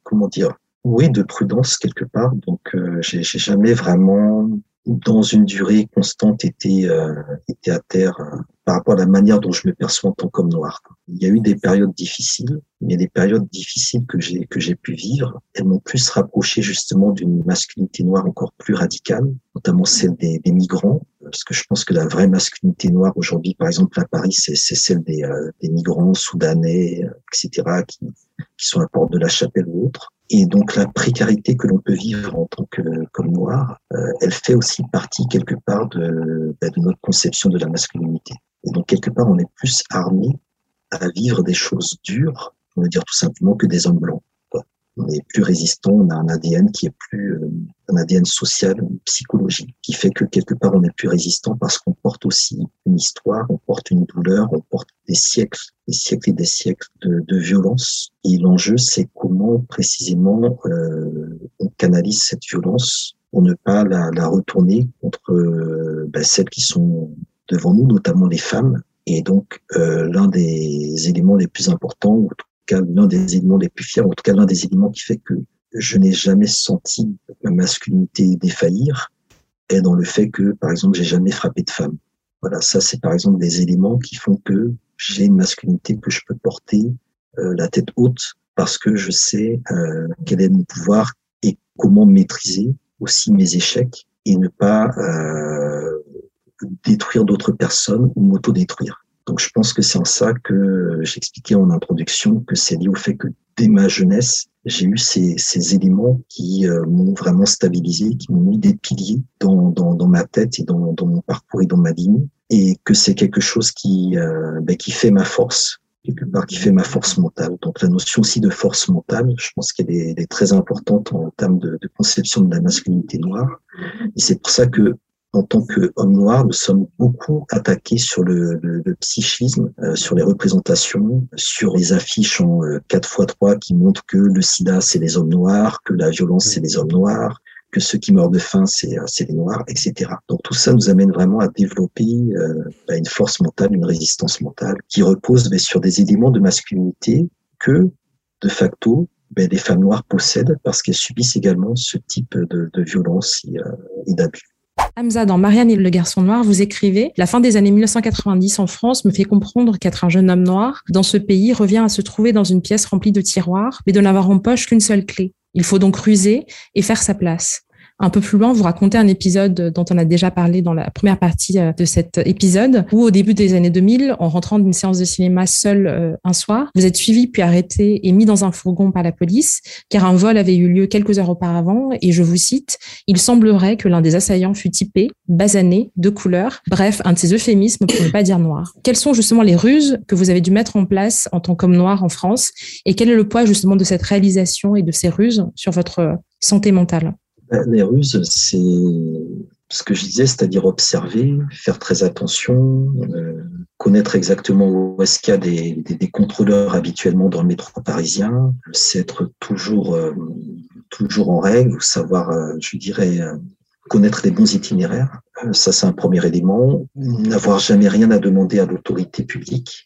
[SPEAKER 3] comment dire, oui, de prudence quelque part. Donc, euh, j'ai jamais vraiment dans une durée constante était, euh, à terre euh, par rapport à la manière dont je me perçois en tant qu'homme noir. Il y a eu des périodes difficiles, mais les périodes difficiles que j'ai que j'ai pu vivre, elles m'ont plus rapproché justement d'une masculinité noire encore plus radicale, notamment celle des, des migrants, parce que je pense que la vraie masculinité noire aujourd'hui, par exemple à Paris, c'est celle des, euh, des, migrants soudanais, etc., qui, qui sont à Porte de la Chapelle ou autres. Et donc la précarité que l'on peut vivre en tant que comme noir, euh, elle fait aussi partie quelque part de, bah, de notre conception de la masculinité. Et donc quelque part, on est plus armé à vivre des choses dures, on va dire tout simplement que des hommes blancs on est plus résistant, on a un ADN qui est plus euh, un ADN social, psychologique, qui fait que quelque part on est plus résistant parce qu'on porte aussi une histoire, on porte une douleur, on porte des siècles, des siècles et des siècles de, de violence. Et l'enjeu, c'est comment précisément euh, on canalise cette violence pour ne pas la, la retourner contre euh, ben, celles qui sont devant nous, notamment les femmes. Et donc, euh, l'un des éléments les plus importants, ou cas l'un des éléments les plus fiers, en tout cas l'un des éléments qui fait que je n'ai jamais senti ma masculinité défaillir est dans le fait que, par exemple, j'ai jamais frappé de femme. Voilà, ça c'est par exemple des éléments qui font que j'ai une masculinité que je peux porter euh, la tête haute parce que je sais euh, quel est mon pouvoir et comment maîtriser aussi mes échecs et ne pas euh, détruire d'autres personnes ou m'auto-détruire. Donc je pense que c'est en ça que j'expliquais en introduction que c'est lié au fait que dès ma jeunesse, j'ai eu ces, ces, éléments qui euh, m'ont vraiment stabilisé, qui m'ont mis des piliers dans, dans, dans ma tête et dans, dans, mon parcours et dans ma ligne, et que c'est quelque chose qui, euh, ben, qui fait ma force, quelque part qui fait ma force mentale. Donc la notion aussi de force mentale, je pense qu'elle est, est, très importante en termes de, de conception de la masculinité noire. Et c'est pour ça que en tant qu'homme noir, nous sommes beaucoup attaqués sur le, psychisme, euh, sur les représentations, sur les affiches en 4x3 euh, qui montrent que le sida, c'est les hommes noirs, que la violence, c'est les hommes noirs, que ceux qui meurent de faim, c'est euh, les noirs, etc. Donc tout ça nous amène vraiment à développer bah, une force mentale, une résistance mentale qui repose bah, sur des éléments de masculinité que, de facto, bah, les femmes noires possèdent parce qu'elles subissent également ce type de, violence et d'abus.
[SPEAKER 1] Hamza, dans Marianne et le garçon noir, vous écrivez La fin des années 1990 en France me fait comprendre qu'être un jeune homme noir dans ce pays revient à se trouver dans une pièce remplie de tiroirs, mais de n'avoir en poche qu'une seule clé. Il faut donc ruser et faire sa place. Un peu plus loin, vous racontez un épisode dont on a déjà parlé dans la première partie euh, de cet épisode, où au début des années 2000, en rentrant d'une séance de cinéma seul euh, un soir, vous êtes suivi puis arrêté et mis dans un fourgon par la police, car un vol avait eu lieu quelques heures auparavant, et je vous cite, il semblerait que l'un des assaillants fût typé, basané, de couleur, bref, un de ces euphémismes pour ne pas dire noir. Quelles sont justement les ruses que vous avez dû mettre en place en tant qu'homme noir en France, et quel est le poids justement de cette réalisation et de ces ruses sur votre santé mentale?
[SPEAKER 3] Les ruses, c'est ce que je disais, c'est-à-dire observer, faire très attention, euh, connaître exactement où est-ce qu'il y a des, des, contrôleurs habituellement dans le métro parisien, c'est être toujours, euh, toujours en règle, savoir, euh, je dirais, connaître les bons itinéraires. ça, c'est un premier élément. N'avoir jamais rien à demander à l'autorité publique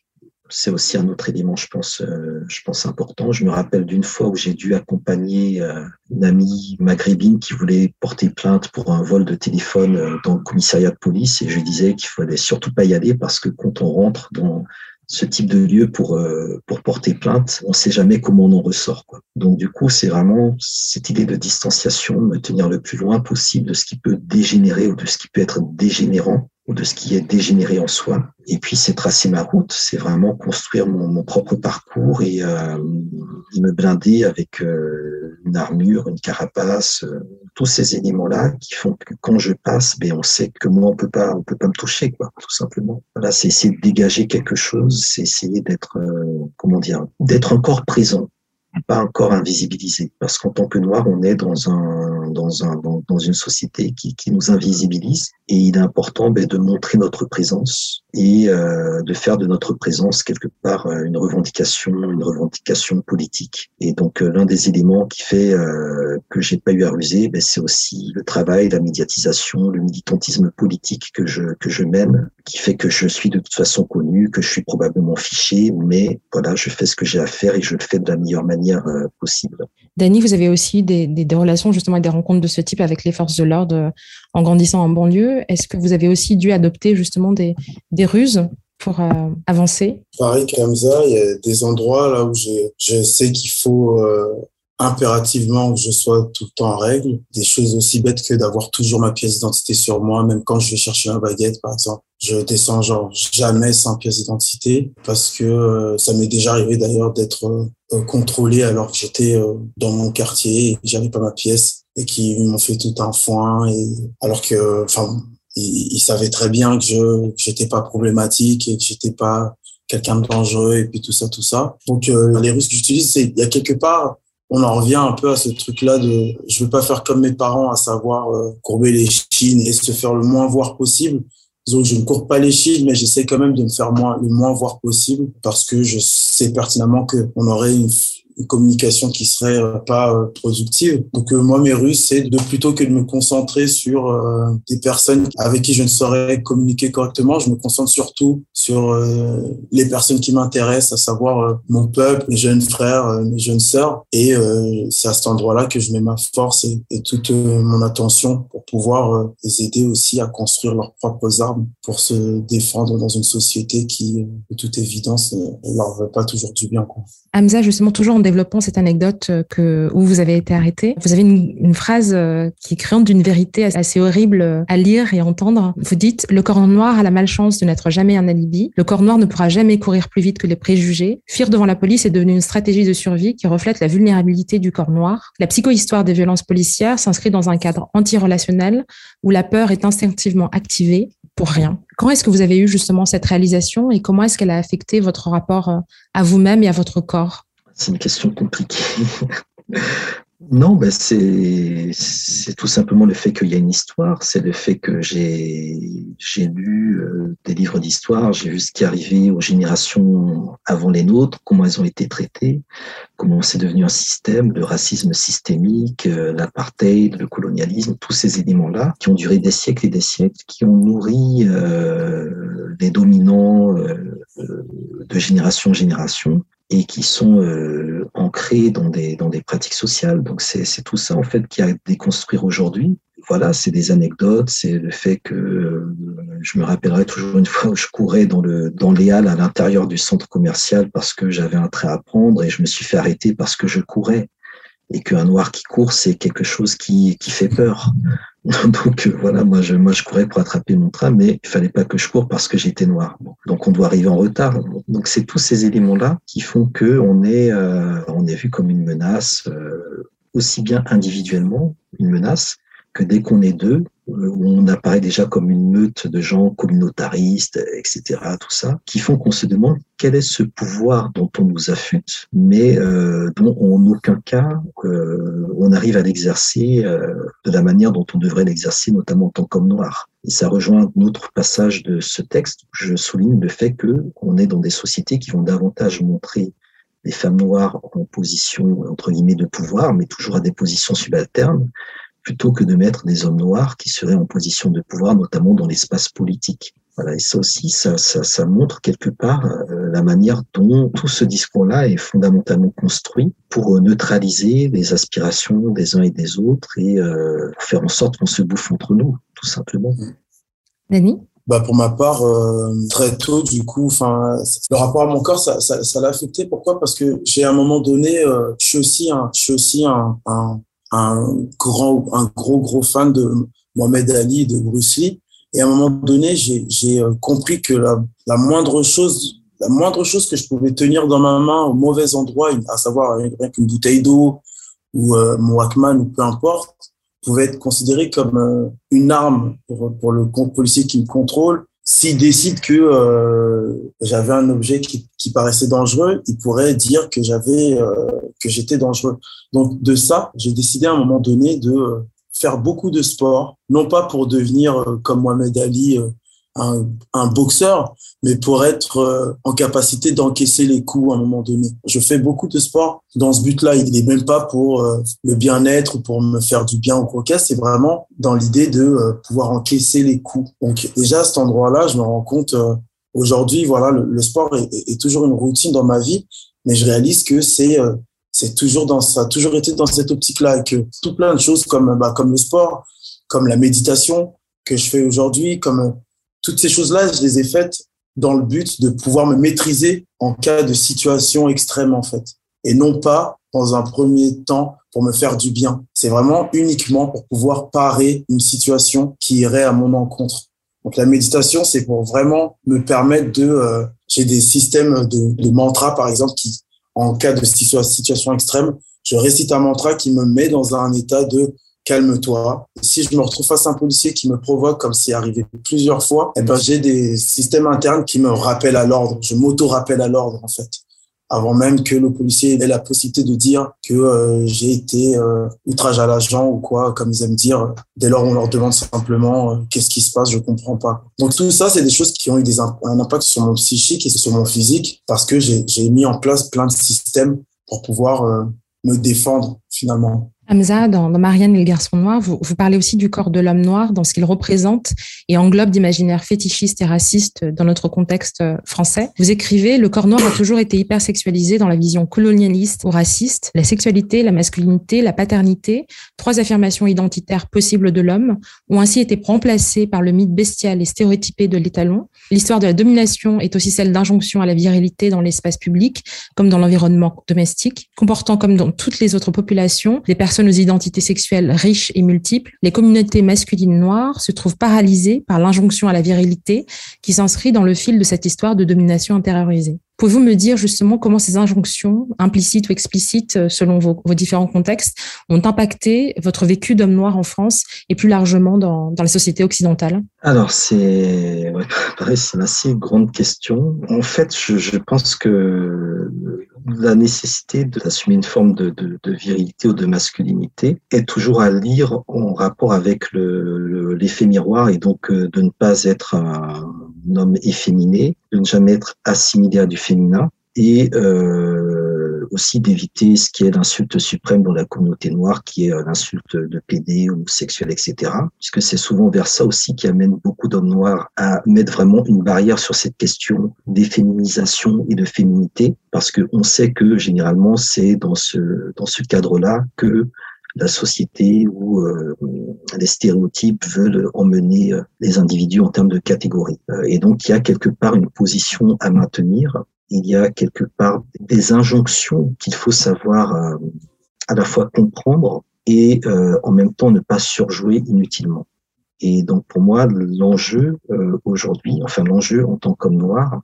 [SPEAKER 3] c'est aussi un autre élément, je pense, euh, je pense important. Je me rappelle d'une fois où j'ai dû accompagner euh, une amie maghrébine qui voulait porter plainte pour un vol de téléphone euh, dans le commissariat de police et je disais qu'il fallait surtout pas y aller parce que quand on rentre dans ce type de lieu pour porter plainte, on sait jamais comment on en ressort. Donc du coup, c'est vraiment cette idée de distanciation, me tenir le plus loin possible de ce qui peut dégénérer ou de ce qui peut être dégénérant ou de ce qui est dégénéré en soi. Et puis, c'est tracer ma route, c'est vraiment construire mon, propre parcours et euh, me blinder avec euh, une armure, une carapace, euh, tous ces éléments-là qui font que quand je passe, ben, on sait que moi, on peut pas, on peut pas me toucher, quoi, tout simplement. Voilà, c'est essayer de dégager quelque chose, c'est essayer d'être, comment dire, d'être encore présent pas encore invisibilisé. Parce qu'en tant que noir on est dans un dans un dans, une société qui, qui nous invisibilise. Et il est important ben, de montrer notre présence et euh, de faire de notre présence quelque part euh, une revendication une revendication politique et donc euh, l'un des éléments qui fait euh, que j'ai pas eu à ruser ben, c'est aussi le travail la médiatisation le militantisme politique que je que je mène qui fait que je suis de toute façon connu que je suis probablement fiché mais voilà je fais ce que j'ai à faire et je le fais de la meilleure manière euh, possible.
[SPEAKER 1] Dany, vous avez aussi des, des, relations justement et des rencontres de ce type avec les forces de l'ordre en grandissant en banlieue. Est-ce que vous avez aussi dû adopter justement des, ruses pour euh, avancer?
[SPEAKER 2] Pareil comme ça, il y a des endroits là où je, sais qu'il faut impérativement que je sois tout le temps en règle. Des choses aussi bêtes que d'avoir toujours ma pièce d'identité sur moi, même quand je vais chercher ma baguette, par exemple. Je descends genre jamais sans pièce d'identité parce que euh, ça m'est déjà arrivé d'ailleurs d'être euh, contrôlé alors que j'étais euh, dans mon quartier et j'avais pas ma pièce et qui m'ont fait tout un foin et alors que enfin ils, savaient très bien que je j'étais pas problématique et que j'étais pas quelqu'un de dangereux et puis tout ça tout ça. Donc les risques que j'utilise c'est il y a quelque part on en revient un peu à ce truc-là de je veux pas faire comme mes parents, à savoir euh, courber les chines et se faire le moins voir possible. Donc, je ne cours pas les chines, mais j'essaie quand même de me faire moins, le moins voir possible parce que je sais pertinemment qu'on aurait une, communication qui serait euh, pas euh, productive. Donc euh, moi mes ruses c'est de plutôt que de me concentrer sur des personnes avec qui je ne saurais communiquer correctement, je me concentre surtout sur les personnes qui m'intéressent, à savoir mon peuple, mes jeunes frères, mes jeunes sœurs et c'est à cet endroit-là que je mets ma force et, et toute mon attention pour pouvoir les aider aussi à construire leurs propres armes pour se défendre dans une société qui de toute évidence ne leur veut pas toujours du bien quoi.
[SPEAKER 1] Hamza justement toujours en développant cette anecdote euh, où vous avez été arrêté, vous avez une, une phrase euh, qui est créante d'une vérité assez horrible euh, à lire et entendre. Vous dites Le corps noir a la malchance de n'être jamais un alibi. Le corps noir ne pourra jamais courir plus vite que les préjugés. Fuir devant la police est devenu une stratégie de survie qui reflète la vulnérabilité du corps noir. La psychohistoire des violences policières s'inscrit dans un cadre antirelationnel où la peur est instinctivement activée pour rien. Quand est-ce que vous avez eu justement cette réalisation et comment est-ce qu'elle a affecté votre rapport à vous-même et à votre corps?
[SPEAKER 3] C'est une question compliquée. non, ben c'est, tout simplement le fait qu'il y a une histoire, c'est le fait que j'ai, lu euh, des livres d'histoire, j'ai vu ce qui arrivait aux générations avant les nôtres, comment elles ont été traitées, comment c'est devenu un système, le racisme systémique, euh, l'apartheid, le colonialisme, tous ces éléments-là qui ont duré des siècles et des siècles, qui ont nourri euh, les dominants de génération en génération et qui sont euh, ancrés dans des, dans des pratiques sociales. Donc c'est tout ça en fait qui a déconstruire aujourd'hui. Voilà, c'est des anecdotes, c'est le fait que euh, je me rappellerai toujours une fois où je courais dans le dans les halles à l'intérieur du centre commercial parce que j'avais un trait à prendre et je me suis fait arrêter parce que je courais et qu'un noir qui court c'est quelque chose qui qui fait peur. Donc euh, voilà, moi je, moi je courais pour attraper mon train, mais il fallait pas que je cours parce que j'étais noir. Donc on doit arriver en retard. Donc c'est tous ces éléments-là qui font que on est euh, on est vu comme une menace euh, aussi bien individuellement une menace que dès qu'on est deux, on apparaît déjà comme une meute de gens communautaristes, etc., tout ça, qui font qu'on se demande quel est ce pouvoir dont on nous affûte, mais euh, dont en aucun cas euh, on arrive à l'exercer euh, de la manière dont on devrait l'exercer, notamment en tant qu'homme noir. Et ça rejoint un autre passage de ce texte. Je souligne le fait que on est dans des sociétés qui vont davantage montrer les femmes noires en position entre guillemets de pouvoir, mais toujours à des positions subalternes, plutôt que de mettre des hommes noirs qui seraient en position de pouvoir, notamment dans l'espace politique. Voilà, et ça aussi, ça, ça, ça montre quelque part euh, la manière dont tout ce discours-là est fondamentalement construit pour neutraliser les aspirations des uns et des autres et euh, faire en sorte qu'on se bouffe entre nous, tout simplement.
[SPEAKER 1] Dani
[SPEAKER 2] bah pour ma part, euh, très tôt, du coup, enfin, le rapport à mon corps, ça, ça, ça l'a affecté. Pourquoi? Parce que j'ai à un moment donné, euh, je suis aussi un, je suis aussi un, un, un grand, un gros, gros fan de Mohamed Ali, de Bruce Lee. Et à un moment donné, j'ai euh, compris que la, la, moindre chose, la moindre chose que je pouvais tenir dans ma main au mauvais endroit, à savoir rien qu'une bouteille d'eau ou euh, mon Walkman ou peu importe, pouvait être considérée comme euh, une arme pour, pour le policier qui me contrôle s'il décide que euh, j'avais un objet qui, paraissait dangereux, il pourrait dire que j'avais euh, que j'étais dangereux. Donc de ça, j'ai décidé à un moment donné de euh, faire beaucoup de sport, non pas pour devenir comme Mohamed Ali un, un, boxeur, mais pour être euh, en capacité d'encaisser les coups à un moment donné. Je fais beaucoup de sport dans ce but-là. Il n'est même pas pour euh, le bien-être ou pour me faire du bien au croquet. C'est vraiment dans l'idée de euh, pouvoir encaisser les coups. Donc déjà à cet endroit-là, je me rends compte aujourd'hui, voilà, le, le sport est, est, toujours une routine dans ma vie, mais je réalise que c'est c'est toujours dans ça a toujours été dans cette optique-là et que tout plein de choses comme bah, comme le sport, comme la méditation que je fais aujourd'hui, comme toutes ces choses-là, je les ai faites dans le but de pouvoir me maîtriser en cas de situation extrême, en fait. Et non pas dans un premier temps pour me faire du bien. C'est vraiment uniquement pour pouvoir parer une situation qui irait à mon encontre. Donc la méditation, c'est pour vraiment me permettre de... Euh, j'ai des systèmes de, de mantra, par exemple, qui, en cas de situation extrême, je récite un mantra qui me met dans un état de calme-toi. Si je me retrouve face à un policier qui me provoque, comme c'est arrivé plusieurs fois, eh ben, j'ai des systèmes internes qui me rappellent à l'ordre. Je m'auto-rappelle à l'ordre, en fait avant même que le policier ait la possibilité de dire que euh, j'ai été euh, outrage à l'agent ou quoi, comme ils aiment dire. Dès lors, on leur demande simplement euh, qu'est-ce qui se passe, je comprends pas. Donc tout ça, c'est des choses qui ont eu un impact sur mon psychique et sur mon physique parce que j'ai mis en place plein de systèmes pour pouvoir me défendre finalement.
[SPEAKER 1] Hamza, dans, Marianne et le garçon noir, vous, vous parlez aussi du corps de l'homme noir dans ce qu'il représente et englobe d'imaginaires fétichistes et racistes dans notre contexte euh, français. Vous écrivez, le corps noir a toujours été hypersexualisé dans la vision colonialiste ou raciste. La sexualité, la masculinité, la paternité, trois affirmations identitaires possibles de l'homme, ont ainsi été remplacées par le mythe bestial et stéréotypé de l'étalon. L'histoire de la domination est aussi celle d'injonction à la virilité dans l'espace public, comme dans l'environnement domestique, comportant comme dans toutes les autres populations des personnes aux identités sexuelles riches et multiples, les communautés masculines noires se trouvent paralysées par l'injonction à la virilité qui s'inscrit dans le fil de cette histoire de domination intériorisée. Pouvez-vous me dire justement comment ces injonctions, implicites ou explicites euh, selon vos, différents contextes, ont impacté votre vécu d'homme noir en France et plus largement dans, dans la société occidentale?
[SPEAKER 3] Alors, c'est ouais, c'est une assez grande question. En fait, je pense que la nécessité d'assumer une forme de, virilité ou de masculinité est toujours à lire en rapport avec l'effet le, miroir et donc euh, de ne pas être un, homme efféminé, de ne jamais être assimilé à du féminin et euh, aussi d'éviter ce qui est l'insulte suprême dans la communauté noire, qui est euh, l'insulte de PD ou sexuelle, etc. Puisque c'est souvent vers ça aussi qui amène beaucoup d'hommes noirs à mettre vraiment une barrière sur cette question d'efféminisation et de féminité, parce qu'on sait que généralement c'est dans ce dans ce cadre-là que la société où euh, les stéréotypes veulent emmener euh, les individus en termes de catégories. Et donc, il y a quelque part une position à maintenir. Il y a quelque part des injonctions qu'il faut savoir à la fois comprendre et en même temps ne pas surjouer inutilement. Et donc, pour moi, l'enjeu aujourd'hui, enfin l'enjeu en tant qu'homme noir,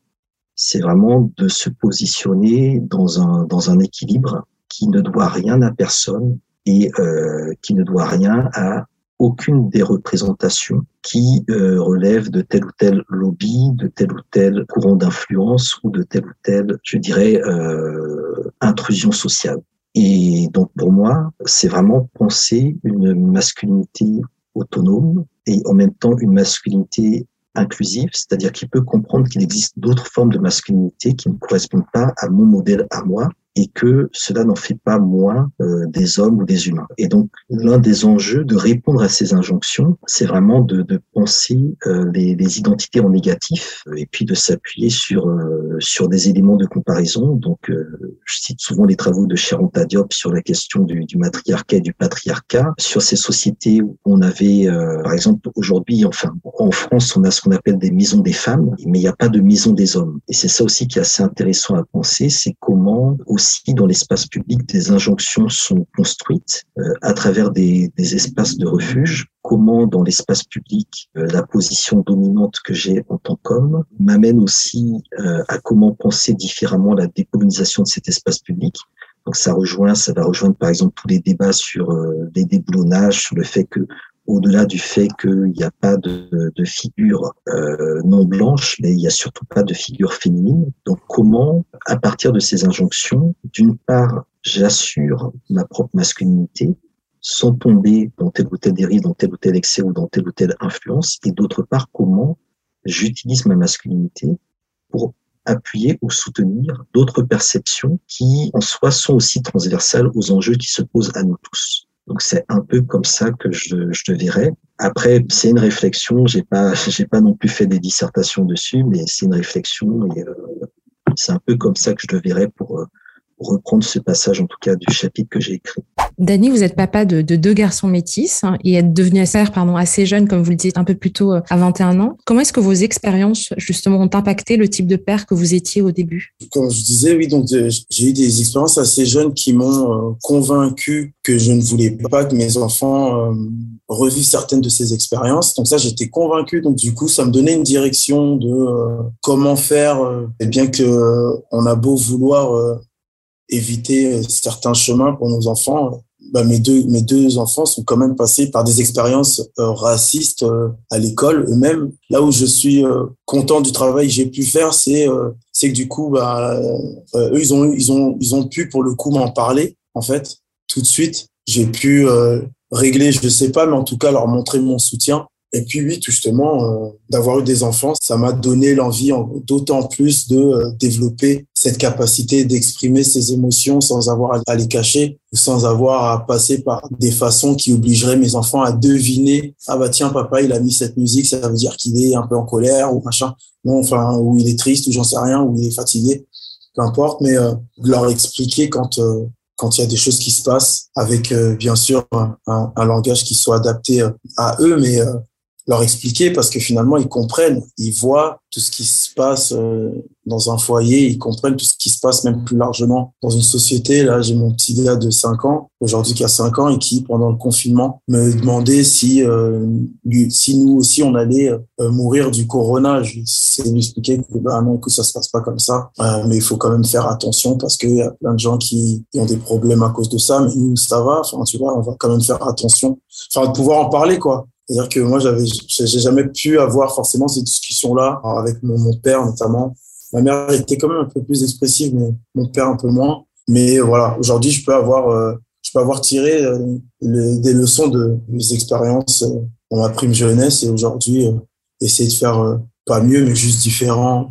[SPEAKER 3] c'est vraiment de se positionner dans un, dans un équilibre qui ne doit rien à personne et euh, qui ne doit rien à aucune des représentations qui euh, relèvent de tel ou tel lobby, de tel ou tel courant d'influence ou de tel ou tel, je dirais, euh, intrusion sociale. Et donc pour moi, c'est vraiment penser une masculinité autonome et en même temps une masculinité inclusive, c'est-à-dire qui peut comprendre qu'il existe d'autres formes de masculinité qui ne correspondent pas à mon modèle à moi et que cela n'en fait pas moins euh, des hommes ou des humains. Et donc, l'un des enjeux de répondre à ces injonctions, c'est vraiment de, de penser euh, les, les, identités en négatif et puis de s'appuyer sur euh, sur des éléments de comparaison. Donc, je cite souvent les travaux de Sharon Diop sur la question du, du, matriarcat et du patriarcat, sur ces sociétés où on avait, par exemple, aujourd'hui, enfin, en France, on a ce qu'on appelle des maisons des femmes, mais il n'y a pas de maison des hommes. Et c'est ça aussi qui est assez intéressant à penser, c'est comment aussi dans l'espace public des injonctions sont construites euh, à travers des, des, espaces de refuge. Comment dans l'espace public euh, la position dominante que j'ai en tant qu'homme m'amène aussi euh, à comment penser différemment la décolonisation de cet espace public. Donc ça rejoint, ça va rejoindre par exemple tous les débats sur les déboulonnages, sur le fait que au-delà du fait qu'il n'y a pas de, figure euh, non blanche, mais il n'y a surtout pas de figure féminine. Donc comment, à partir de ces injonctions, d'une part, j'assure ma propre masculinité, sans tomber dans tel ou tel dérive, dans tel ou tel excès ou dans telle ou telle influence, et d'autre part, comment j'utilise ma masculinité pour appuyer ou soutenir d'autres perceptions qui, en soi, sont aussi transversales aux enjeux qui se posent à nous tous. Donc c'est un peu comme ça que je, je le verrais. Après, c'est une réflexion. J'ai pas, j'ai pas non plus fait des dissertations dessus, mais c'est une réflexion et euh, c'est un peu comme ça que je le verrais pour, euh, reprendre ce passage, en tout cas, du chapitre que j'ai écrit.
[SPEAKER 1] Dany, vous êtes papa de, deux garçons métis hein, et êtes devenu père pardon, assez jeune, comme vous le dites, un peu plus tôt, euh, à 21 ans. Comment est-ce que vos expériences, justement, ont impacté le type de père que vous étiez au début?
[SPEAKER 2] Comme je disais, oui, donc euh, j'ai eu des expériences assez jeunes qui m'ont euh, convaincu que je ne voulais pas que mes enfants revivent certaines de ces expériences. Donc ça, j'étais convaincu. Donc du coup, ça me donnait une direction de comment faire. et bien que on a beau vouloir éviter certains chemins pour nos enfants, bah, mes deux mes deux enfants sont quand même passés par des expériences euh, racistes euh, à l'école eux-mêmes. Là où je suis euh, content du travail que j'ai pu faire, c'est c'est que du coup bah eux ils ont ils ont ils ont pu pour le coup m'en parler en fait tout de suite. J'ai pu régler, je sais pas, mais en tout cas leur montrer mon soutien et puis oui, justement, euh, d'avoir eu des enfants, ça m'a donné l'envie d'autant plus de euh, développer cette capacité d'exprimer ses émotions sans avoir à les cacher sans avoir à passer par des façons qui obligeraient mes enfants à deviner ah bah tiens papa il a mis cette musique ça veut dire qu'il est un peu en colère ou machin. Non enfin ou il est triste ou j'en sais rien ou il est fatigué peu importe mais euh, leur expliquer quand quand il y a des choses qui se passent avec bien sûr un, langage qui soit adapté à eux mais leur expliquer parce que finalement ils comprennent, ils voient tout ce qui se passe euh, dans un foyer, ils comprennent tout ce qui se passe même plus largement dans une société. Là, j'ai mon petit gars de 5 ans, aujourd'hui qui a 5 ans et qui, pendant le confinement, me demandait si, euh, si nous aussi on allait euh, mourir du corona. Je sais lui expliquer que bah non, que ça se passe pas comme ça, mais il faut quand même faire attention parce qu'il y a plein de gens qui ont des problèmes à cause de ça, mais nous ça va. Enfin, tu vois, on va quand même faire attention. Enfin, de pouvoir en parler quoi. C'est-à-dire que moi, j'avais, j'ai jamais pu avoir forcément ces discussions-là avec mon, père notamment. Ma mère était quand même un peu plus expressive, mais mon père un peu moins. Mais voilà, aujourd'hui, je peux avoir, euh, je peux avoir tiré euh, des leçons de mes expériences euh, dans ma prime jeunesse et aujourd'hui essayer de faire pas mieux, mais juste différent,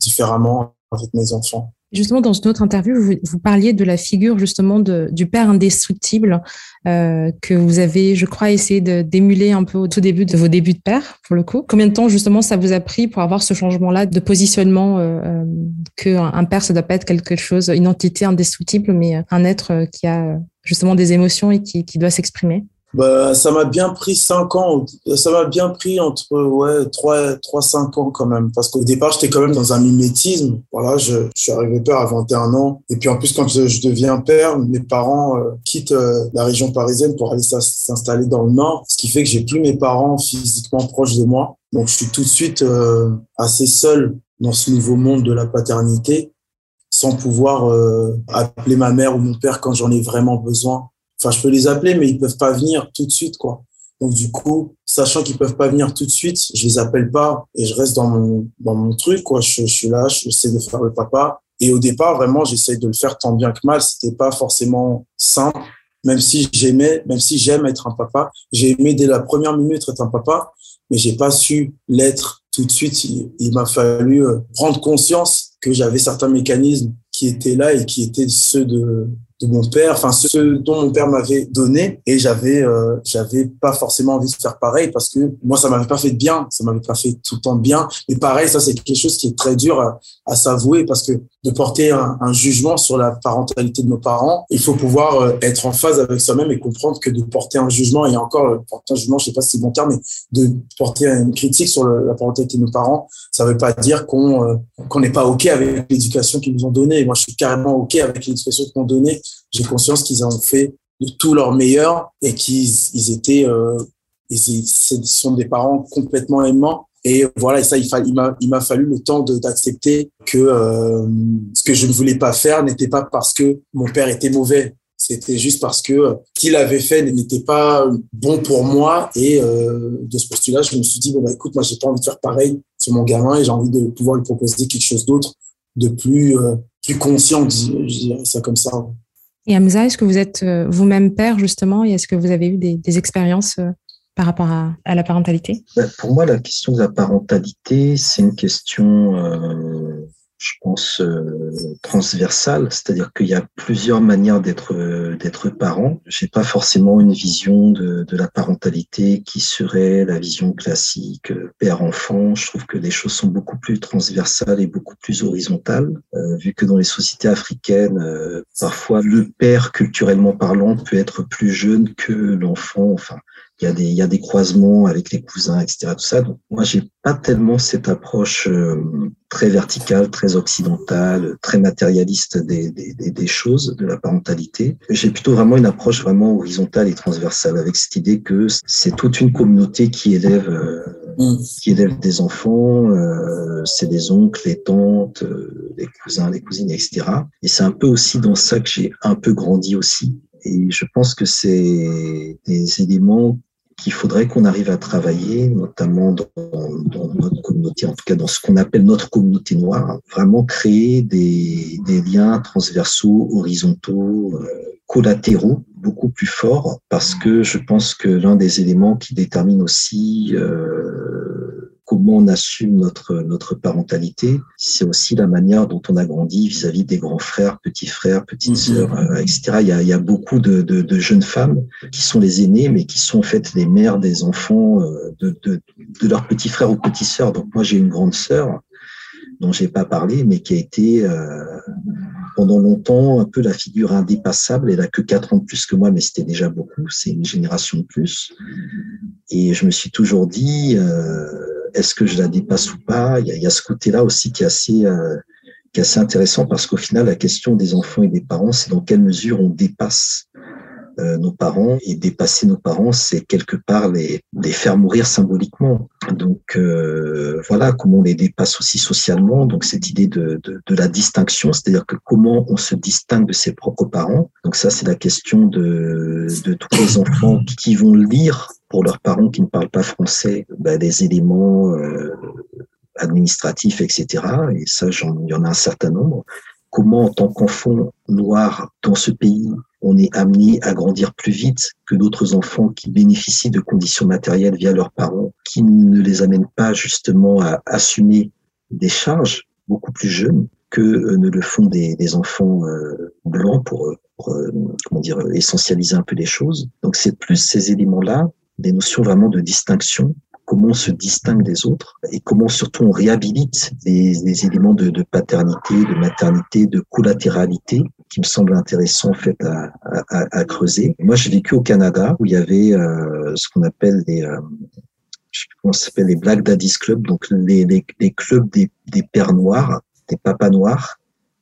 [SPEAKER 2] différemment avec mes enfants.
[SPEAKER 1] Justement, dans une autre interview, vous, vous parliez de la figure justement de, du père indestructible euh, que vous avez, je crois, essayé d'émuler un peu au tout début de vos débuts de père, pour le coup. Combien de temps justement ça vous a pris pour avoir ce changement-là de positionnement euh, euh qu'un un père, ça doit pas être quelque chose, une entité indestructible, mais un être qui a justement des émotions et qui, qui doit s'exprimer?
[SPEAKER 2] Bah, ça m'a bien pris cinq ans. Ça m'a bien pris entre ouais trois trois cinq ans quand même, parce qu'au départ j'étais quand même dans un mimétisme. Voilà, je, je suis arrivé père à 21 ans, et puis en plus quand je, deviens père, mes parents euh, quittent euh, la région parisienne pour aller s'installer dans le nord, ce qui fait que j'ai plus mes parents physiquement proches de moi. Donc je suis tout de suite euh, assez seul dans ce nouveau monde de la paternité, sans pouvoir appeler ma mère ou mon père quand j'en ai vraiment besoin Enfin, je peux les appeler, mais ils peuvent pas venir tout de suite, quoi. Donc du coup, sachant qu'ils peuvent pas venir tout de suite, je les appelle pas et je reste dans mon dans mon truc, quoi. Je, je suis là, j'essaie de faire le papa. Et au départ, vraiment, j'essaie de le faire tant bien que mal. C'était pas forcément simple, même si j'aimais, même si j'aime être un papa. J'ai aimé dès la première minute être un papa, mais j'ai pas su l'être tout de suite. Il, il m'a fallu euh, prendre conscience que j'avais certains mécanismes qui étaient là et qui étaient ceux de de mon père, enfin ce dont mon père m'avait donné, et j'avais euh, j'avais pas forcément envie de faire pareil parce que moi ça m'avait pas fait de bien, ça m'avait pas fait tout le temps de bien. Mais pareil, ça c'est quelque chose qui est très dur à, à s'avouer parce que de porter un, jugement sur la parentalité de nos parents, il faut pouvoir euh, être en phase avec soi-même et comprendre que de porter un jugement et encore euh, porter un jugement, je sais pas si c'est bon terme, mais de porter une critique sur la parentalité de nos parents, ça veut pas dire qu'on qu'on n'est pas ok avec l'éducation qu'ils nous ont donnée. Moi, je suis carrément ok avec l'éducation qu'ils m'ont donnée j'ai conscience qu'ils ont fait de tout leur meilleur et qu'ils ils étaient, euh, ils, sont des parents complètement aimants. Et voilà, et ça, il, il m'a, il m'a fallu le temps d'accepter que euh, ce que je ne voulais pas faire n'était pas parce que mon père était mauvais. C'était juste parce que euh, qu'il avait fait n'était pas bon pour moi. Et euh, de ce postulat, je me suis dit, bon, bah, écoute, moi, j'ai pas envie de faire pareil sur mon gamin et j'ai envie de pouvoir lui proposer quelque chose d'autre, de plus, euh, plus conscient, je dirais ça comme ça.
[SPEAKER 1] Et Hamza, est-ce que vous êtes euh, vous-même père justement et est-ce que vous avez eu des, expériences euh, par rapport à, la parentalité?
[SPEAKER 3] Bah, Pour moi, la question de la parentalité, c'est une question euh, je pense, euh, transversale, c'est-à-dire qu'il y a plusieurs manières d'être d'être parent. J'ai pas forcément une vision de, de, la parentalité qui serait la vision classique euh, père-enfant. Je trouve que les choses sont beaucoup plus transversales et beaucoup plus horizontales, euh, vu que dans les sociétés africaines, parfois le père, culturellement parlant, peut être plus jeune que l'enfant. Enfin, il y a des il y a des croisements avec les cousins etc tout ça. Donc moi j'ai pas tellement cette approche euh, très verticale très occidentale très matérialiste des, des, des, choses de la parentalité. J'ai plutôt vraiment une approche vraiment horizontale et transversale avec cette idée que c'est toute une communauté qui élève euh, mm. qui élève des enfants euh, c'est des oncles les tantes euh, les cousins les cousines etc et c'est un peu aussi dans ça que j'ai un peu grandi aussi. Et je pense que c'est des éléments qu'il faudrait qu'on arrive à travailler, notamment dans, notre communauté, en tout cas dans ce qu'on appelle notre communauté noire, vraiment créer des, des liens transversaux, horizontaux, euh, collatéraux beaucoup plus forts, parce que je pense que l'un des éléments qui détermine aussi euh, comment on assume notre notre parentalité, c'est aussi la manière dont on a grandi vis-à-vis des grands frères, petits frères, petites mm-hmm. sœurs, euh, etc. Il y a, il y a beaucoup de, de, de, jeunes femmes qui sont les aînées, mais qui sont en fait les mères des enfants euh, de, de, de leurs petits frères ou petites sœurs. Donc moi j'ai une grande sœur dont j'ai pas parlé, mais qui a été euh, pendant longtemps un peu la figure indépassable. Elle a que quatre ans de plus que moi, mais c'était déjà beaucoup. C'est une génération de plus. Et je me suis toujours dit, euh, est-ce que je la dépasse ou pas? Il y, y a, ce côté-là aussi qui est assez euh, qui est assez intéressant parce qu'au final, la question des enfants et des parents, c'est dans quelle mesure on dépasse nos parents et dépasser nos parents, c'est quelque part les, les faire mourir symboliquement. Donc euh, voilà comment on les dépasse aussi socialement. Donc cette idée de, de, de la distinction, c'est-à-dire que comment on se distingue de ses propres parents. Donc ça, c'est la question de, de tous les enfants qui vont lire pour leurs parents qui ne parlent pas français bah, des éléments euh, administratifs, etc. Et ça, il y en a un certain nombre. Comment, en tant qu'enfant noir dans ce pays, on est amené à grandir plus vite que d'autres enfants qui bénéficient de conditions matérielles via leurs parents, qui ne les amènent pas justement à assumer des charges beaucoup plus jeunes que euh, ne le font des, enfants euh, blancs pour, pour euh, comment dire essentialiser un peu les choses. Donc c'est plus ces éléments-là, des notions vraiment de distinction comment on se distingue des autres et comment surtout on réhabilite des, éléments de, paternité, de maternité, de collatéralité qui me semble intéressant en fait à, à, à creuser. Moi, j'ai vécu au Canada où il y avait euh, ce qu'on appelle des euh, je sais plus comment ça s'appelle les Black Daddy's Club, donc les, les, les clubs des, des pères noirs, des papas noirs,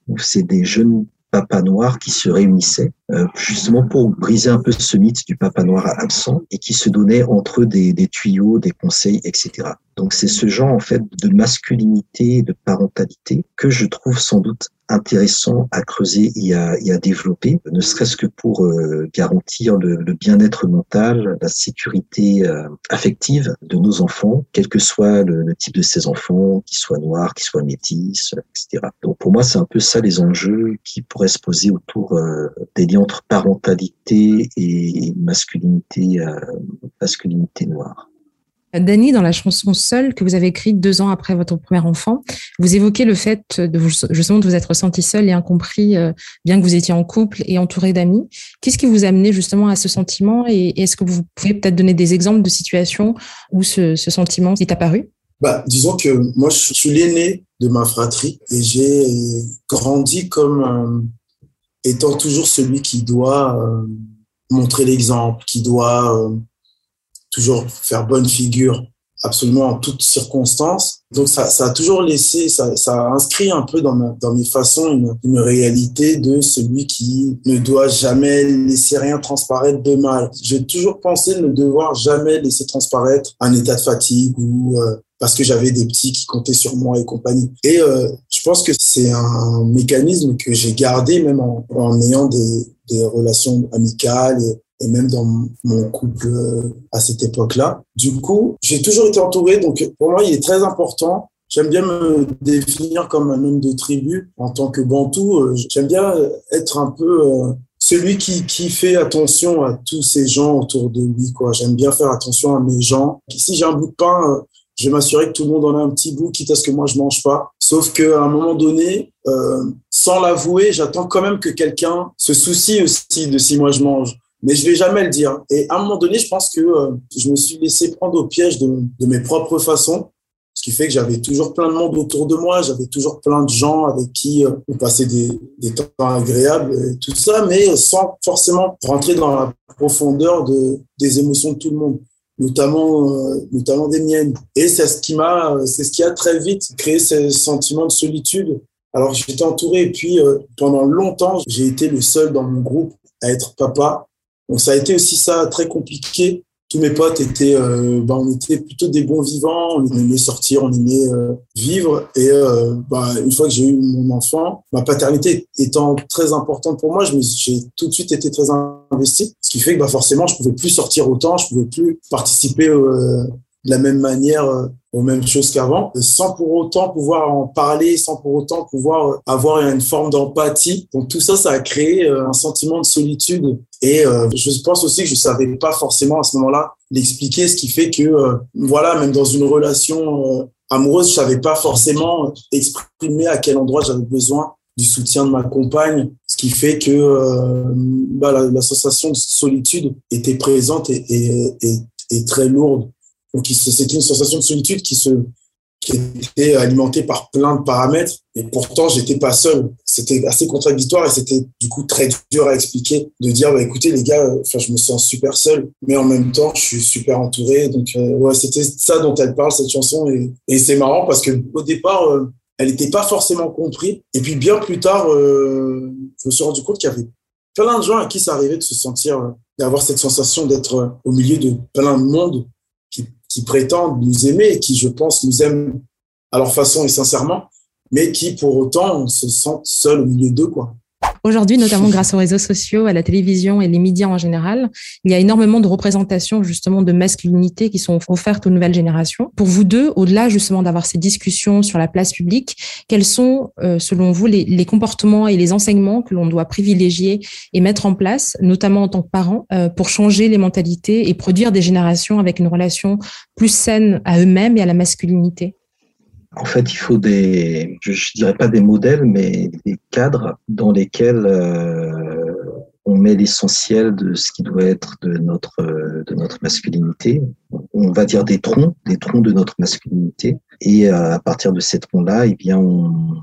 [SPEAKER 3] où c'est des jeunes papa noir qui se réunissaient euh, justement pour briser un peu ce mythe du papa noir absent et qui se donnaient entre eux des, des tuyaux, des conseils, etc. Donc c'est ce genre en fait de masculinité, de parentalité que je trouve sans doute intéressant à creuser et à, développer, ne serait-ce que pour euh, garantir le, bien-être mental, la sécurité euh, affective de nos enfants, quel que soit le, le type de ces enfants, qu'ils soient noirs, qu'ils soient métis, etc. Donc pour moi, c'est un peu ça les enjeux qui pourraient se poser autour euh, des liens entre parentalité et masculinité, masculinité noire.
[SPEAKER 1] Dany, dans la chanson Seul que vous avez écrite deux ans après votre premier enfant, vous évoquez le fait de vous, justement de vous être ressenti seul et incompris, euh, bien que vous étiez en couple et entouré d'amis. Qu'est-ce qui vous a amené justement à ce sentiment et est-ce que vous pouvez peut-être donner des exemples de situations où ce, sentiment est apparu?
[SPEAKER 2] Bah, disons que moi, je suis l'aîné de ma fratrie et j'ai grandi comme étant toujours celui qui doit euh, montrer l'exemple, qui doit euh, toujours faire bonne figure absolument en toutes circonstances. Donc ça, a toujours laissé, ça, a inscrit un peu dans, mes façons une, réalité de celui qui ne doit jamais laisser rien transparaître de mal. J'ai toujours pensé ne devoir jamais laisser transparaître un état de fatigue ou euh, parce que j'avais des petits qui comptaient sur moi et compagnie. Et euh, je pense que c'est un mécanisme que j'ai gardé même en, ayant des, relations amicales et même dans mon couple euh, à cette époque-là. Du coup, j'ai toujours été entouré, donc pour moi, il est très important. J'aime bien me définir comme un homme de tribu en tant que Bantou. Euh, j'aime bien être un peu euh, celui qui, qui fait attention à tous ces gens autour de lui. Quoi. J'aime bien faire attention à mes gens. Si j'ai un bout de pain, je vais m'assurer que tout le monde en a un petit bout, quitte à ce que moi je mange pas. Sauf qu'à un moment donné, euh, sans l'avouer, j'attends quand même que quelqu'un se soucie aussi de si moi je mange. Mais je vais jamais le dire. Et à un moment donné, je pense que euh, je me suis laissé prendre au piège de, mes propres façons. Ce qui fait que j'avais toujours plein de monde autour de moi, j'avais toujours plein de gens avec qui euh, on passait des, temps agréables et tout ça, mais sans forcément rentrer dans la profondeur de, des émotions de tout le monde notamment euh, notamment des miennes. Et c'est ce qui m'a c'est ce qui a très vite créé ce sentiment de solitude. Alors j'étais entouré. Et puis pendant longtemps j'ai été le seul dans mon groupe à être papa donc ça a été aussi ça très compliqué tous mes potes étaient, euh, bah, on était plutôt des bons vivants, on aimait sortir, on aimait euh, vivre. Et euh, bah, une fois que j'ai eu mon enfant, ma paternité étant très importante pour moi, j'ai tout de suite été très investi. Ce qui fait que bah, forcément, je pouvais plus sortir autant, je pouvais plus participer de la même manière aux mêmes choses qu'avant, sans pour autant pouvoir en parler, sans pour autant pouvoir avoir une forme d'empathie. Donc tout ça, ça a créé un sentiment de solitude. Et euh, je pense aussi que je savais pas forcément à ce moment-là l'expliquer, ce qui fait que, euh, voilà, même dans une relation euh, amoureuse, je savais pas forcément exprimer à quel endroit j'avais besoin du soutien de ma compagne, ce qui fait que bah, la, sensation de solitude était présente et, et, et très lourde. C'était une sensation de solitude qui se qui était alimentée par plein de paramètres et pourtant j'étais pas seul. C'était assez contradictoire et c'était du coup très dur à expliquer de dire bah écoutez les gars, enfin je me sens super seul, mais en même temps je suis super entouré. Donc euh, c'était ça dont elle parle cette chanson et, et c'est marrant parce que au départ euh, elle n'était pas forcément comprise et puis bien plus tard euh, je me suis rendu compte qu'il y avait plein de gens à qui ça arrivait de se sentir d'avoir cette sensation d'être au milieu de plein de monde qui prétendent nous aimer et qui, je pense, nous aiment à leur façon et sincèrement, mais qui, pour autant, se sentent seuls au milieu d'eux, quoi.
[SPEAKER 1] Aujourd'hui, notamment grâce aux réseaux sociaux, à la télévision et les médias en général, il y a énormément de représentations justement de masculinité qui sont offertes aux nouvelles générations. Pour vous deux, au-delà justement d'avoir ces discussions sur la place publique, quels sont, euh, selon vous, les, comportements et les enseignements que l'on doit privilégier et mettre en place, notamment en tant que parents, euh, pour changer les mentalités et produire des générations avec une relation plus saine à eux-mêmes et à la masculinité?
[SPEAKER 3] En fait, il faut des, je, je, dirais pas des modèles, mais des cadres dans lesquels euh, on met l'essentiel de ce qui doit être de notre de notre masculinité. On va dire des troncs, des troncs de notre masculinité. Et euh, à partir de ces troncs-là, eh bien, on,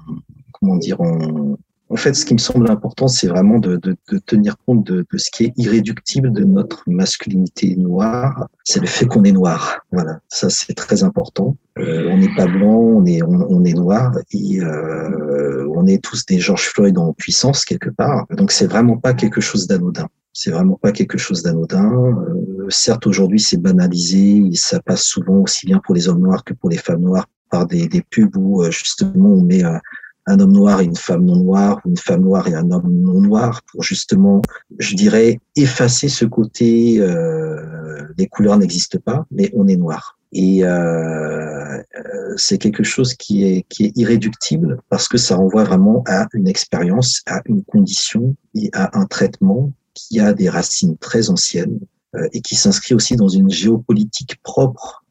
[SPEAKER 3] comment dire, on, en fait, ce qui me semble important, c'est vraiment de, de, de, tenir compte de, de, ce qui est irréductible de notre masculinité noire. C'est le fait qu'on est noir. Voilà, ça c'est très important. Euh, on n'est pas blanc, on est on, est noir et euh, on est tous des George Floyd en puissance quelque part. Donc c'est vraiment pas quelque chose d'anodin. C'est vraiment pas quelque chose d'anodin. Euh, certes, aujourd'hui, c'est banalisé ça passe souvent aussi bien pour les hommes noirs que pour les femmes noires par des, des pubs où euh, justement on met un homme noir et une femme non noire, une femme noire et un homme non noir, pour justement, je dirais, effacer ce côté, euh, les couleurs n'existent pas, mais on est noir. Et euh, euh, c'est quelque chose qui est, qui est irréductible parce que ça renvoie vraiment à une expérience, à une condition et à un traitement qui a des racines très anciennes euh, et qui s'inscrit aussi dans une géopolitique propre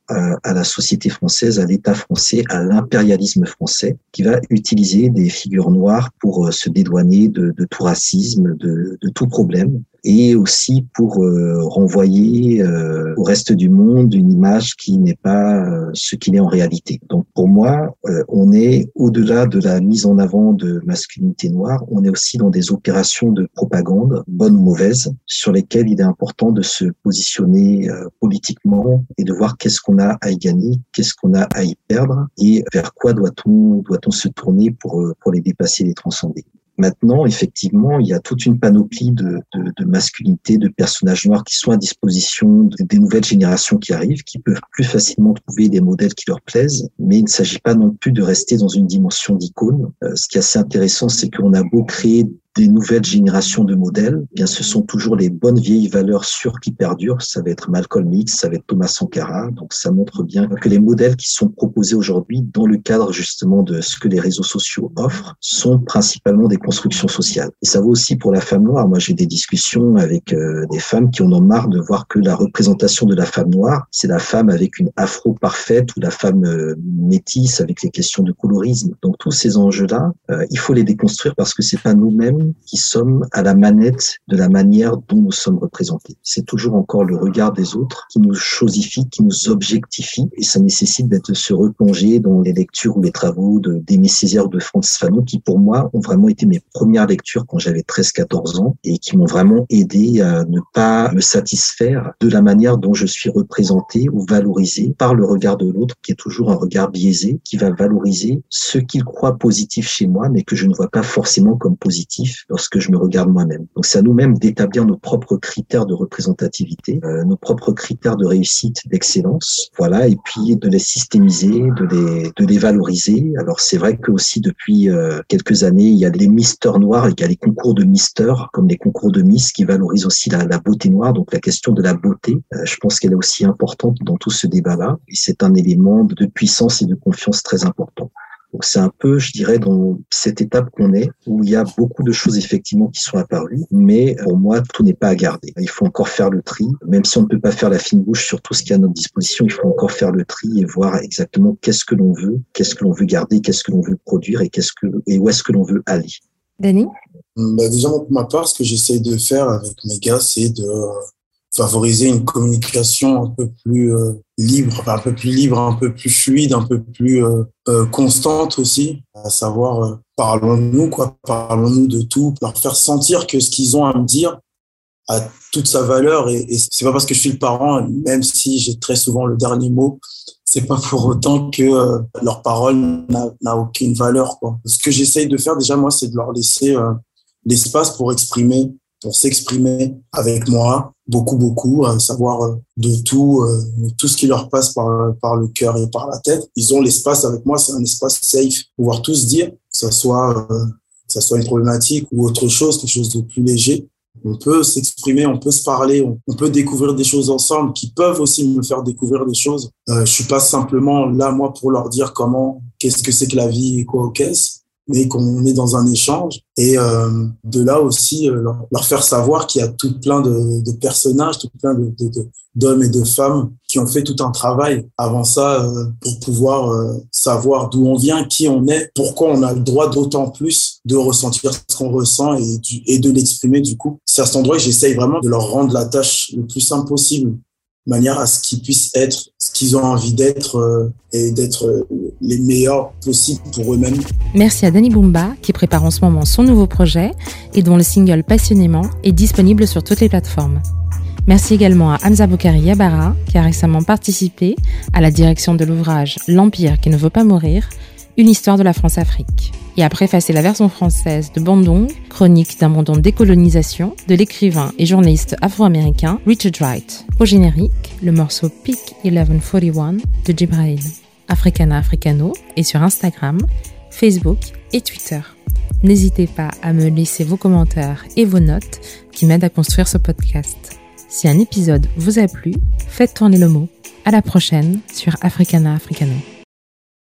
[SPEAKER 3] à la société française, à l'État français, à l'impérialisme français, qui va utiliser des figures noires pour euh, se dédouaner de, tout racisme, de, tout problème, et aussi pour euh, renvoyer euh, au reste du monde une image qui n'est pas euh, ce qu'il est en réalité. Donc pour moi, euh, on est au-delà de la mise en avant de masculinité noire, on est aussi dans des opérations de propagande, bonnes ou mauvaises, sur lesquelles il est important de se positionner politiquement et de voir qu'est-ce qu'on a à y gagner, qu'est-ce qu'on a à y perdre et vers quoi doit-on doit-on se tourner pour pour les dépasser, les transcender. Maintenant, effectivement, il y a toute une panoplie de, de, de masculinité, de personnages noirs qui sont à disposition des nouvelles générations qui arrivent, qui peuvent plus facilement trouver des modèles qui leur plaisent. Mais il ne s'agit pas non plus de rester dans une dimension d'icône. Euh, ce qui est assez intéressant, c'est qu'on a beau créer des nouvelles générations de modèles, eh bien ce sont toujours les bonnes vieilles valeurs sûres qui perdurent. Ça va être Malcolm X, ça va être Thomas Sankara. Donc ça montre bien que les modèles qui sont proposés aujourd'hui dans le cadre justement de ce que les réseaux sociaux offrent sont principalement des constructions sociales. Et ça vaut aussi pour la femme noire. Moi, j'ai des discussions avec euh, des femmes qui en ont marre de voir que la représentation de la femme noire, c'est la femme avec une afro parfaite ou la femme euh, métisse avec les questions de colorisme. Donc tous ces enjeux-là, euh, il faut les déconstruire parce que c'est pas nous-mêmes qui sommes à la manette de la manière dont nous sommes représentés. C'est toujours encore le regard des autres qui nous chosifie, qui nous objectifie, et ça nécessite de se replonger dans les lectures ou les travaux d'Aimé Césaire de Francis Fanon, qui pour moi ont vraiment été mes premières lectures quand j'avais 13-14 ans et qui m'ont vraiment aidé à ne pas me satisfaire de la manière dont je suis représenté ou valorisé par le regard de l'autre, qui est toujours un regard biaisé, qui va valoriser ce qu'il croit positif chez moi, mais que je ne vois pas forcément comme positif lorsque je me regarde moi-même. Donc c'est à nous-mêmes d'établir nos propres critères de représentativité, euh, nos propres critères de réussite, d'excellence, voilà, et puis de les systémiser, de les, de les valoriser. Alors c'est vrai que aussi depuis euh, quelques années, il y a des misters noirs, il y a les concours de misters, comme les concours de Miss, qui valorisent aussi la, la beauté noire, donc la question de la beauté. Euh, je pense qu'elle est aussi importante dans tout ce débat-là, et c'est un élément de puissance et de confiance très important. Donc c'est un peu, je dirais, dans cette étape qu'on est, où il y a beaucoup de choses effectivement qui sont apparues, mais pour moi, tout n'est pas à garder. Il faut encore faire le tri, même si on ne peut pas faire la fine bouche sur tout ce qui est à notre disposition, il faut encore faire le tri et voir exactement qu'est-ce que l'on veut, qu'est-ce que l'on veut garder, qu'est-ce que l'on veut produire et qu'est-ce que et où est-ce que l'on veut aller.
[SPEAKER 1] Danny
[SPEAKER 2] bah Déjà, pour ma part, ce que j'essaye de faire avec mes gars, c'est de favoriser une communication un peu plus euh, libre, un peu plus libre, un peu plus fluide, un peu plus euh, euh, constante aussi, à savoir parlons-nous quoi, parlons-nous de tout, leur faire sentir que ce qu'ils ont à me dire a toute sa valeur. Et, et c'est pas parce que je suis le parent, même si j'ai très souvent le dernier mot, c'est pas pour autant que leur parole n'a aucune valeur quoi. Ce que j'essaye de faire déjà moi, c'est de leur laisser l'espace pour exprimer pour s'exprimer avec moi, beaucoup, beaucoup, à savoir euh, de tout, euh, tout ce qui leur passe par, par le cœur et par la tête. Ils ont l'espace avec moi, c'est un espace safe, pouvoir tout se dire, que ce soit, euh, que ça soit une problématique ou autre chose, quelque chose de plus léger. On peut s'exprimer, on peut se parler, on, peut découvrir des choses ensemble qui peuvent aussi me faire découvrir des choses. Euh, je suis pas simplement là, moi, pour leur dire comment, qu'est-ce que c'est que la vie et quoi qu'est-ce mais qu'on est dans un échange. Et euh, de là aussi, euh, leur, faire savoir qu'il y a tout plein de, de personnages, tout plein d'hommes de, de, et de femmes qui ont fait tout un travail avant ça euh, pour pouvoir euh, savoir d'où on vient, qui on est, pourquoi on a le droit d'autant plus de ressentir ce qu'on ressent et, du, et de l'exprimer du coup. C'est à cet endroit que j'essaye vraiment de leur rendre la tâche le plus simple possible manière à ce qu'ils puissent être ont envie d'être euh, et d'être euh, les meilleurs possibles pour eux-mêmes.
[SPEAKER 1] Merci à Danny Bumba qui prépare en ce moment son nouveau projet et dont le single Passionnément est disponible sur toutes les plateformes. Merci également à Hamza Boukari Yabara qui a récemment participé à la direction de l'ouvrage L'Empire qui ne veut pas mourir, une histoire de la France-Afrique et a préfacé la version française de Bandung, chronique d'un monde en décolonisation, de l'écrivain et journaliste afro-américain Richard Wright. Au générique, le morceau Peak 1141 de Jibril. Africana Africano est sur Instagram, Facebook et Twitter. N'hésitez pas à me laisser vos commentaires et vos notes qui m'aident à construire ce podcast. Si un épisode vous a plu, faites tourner le mot. À la prochaine sur Africana Africano.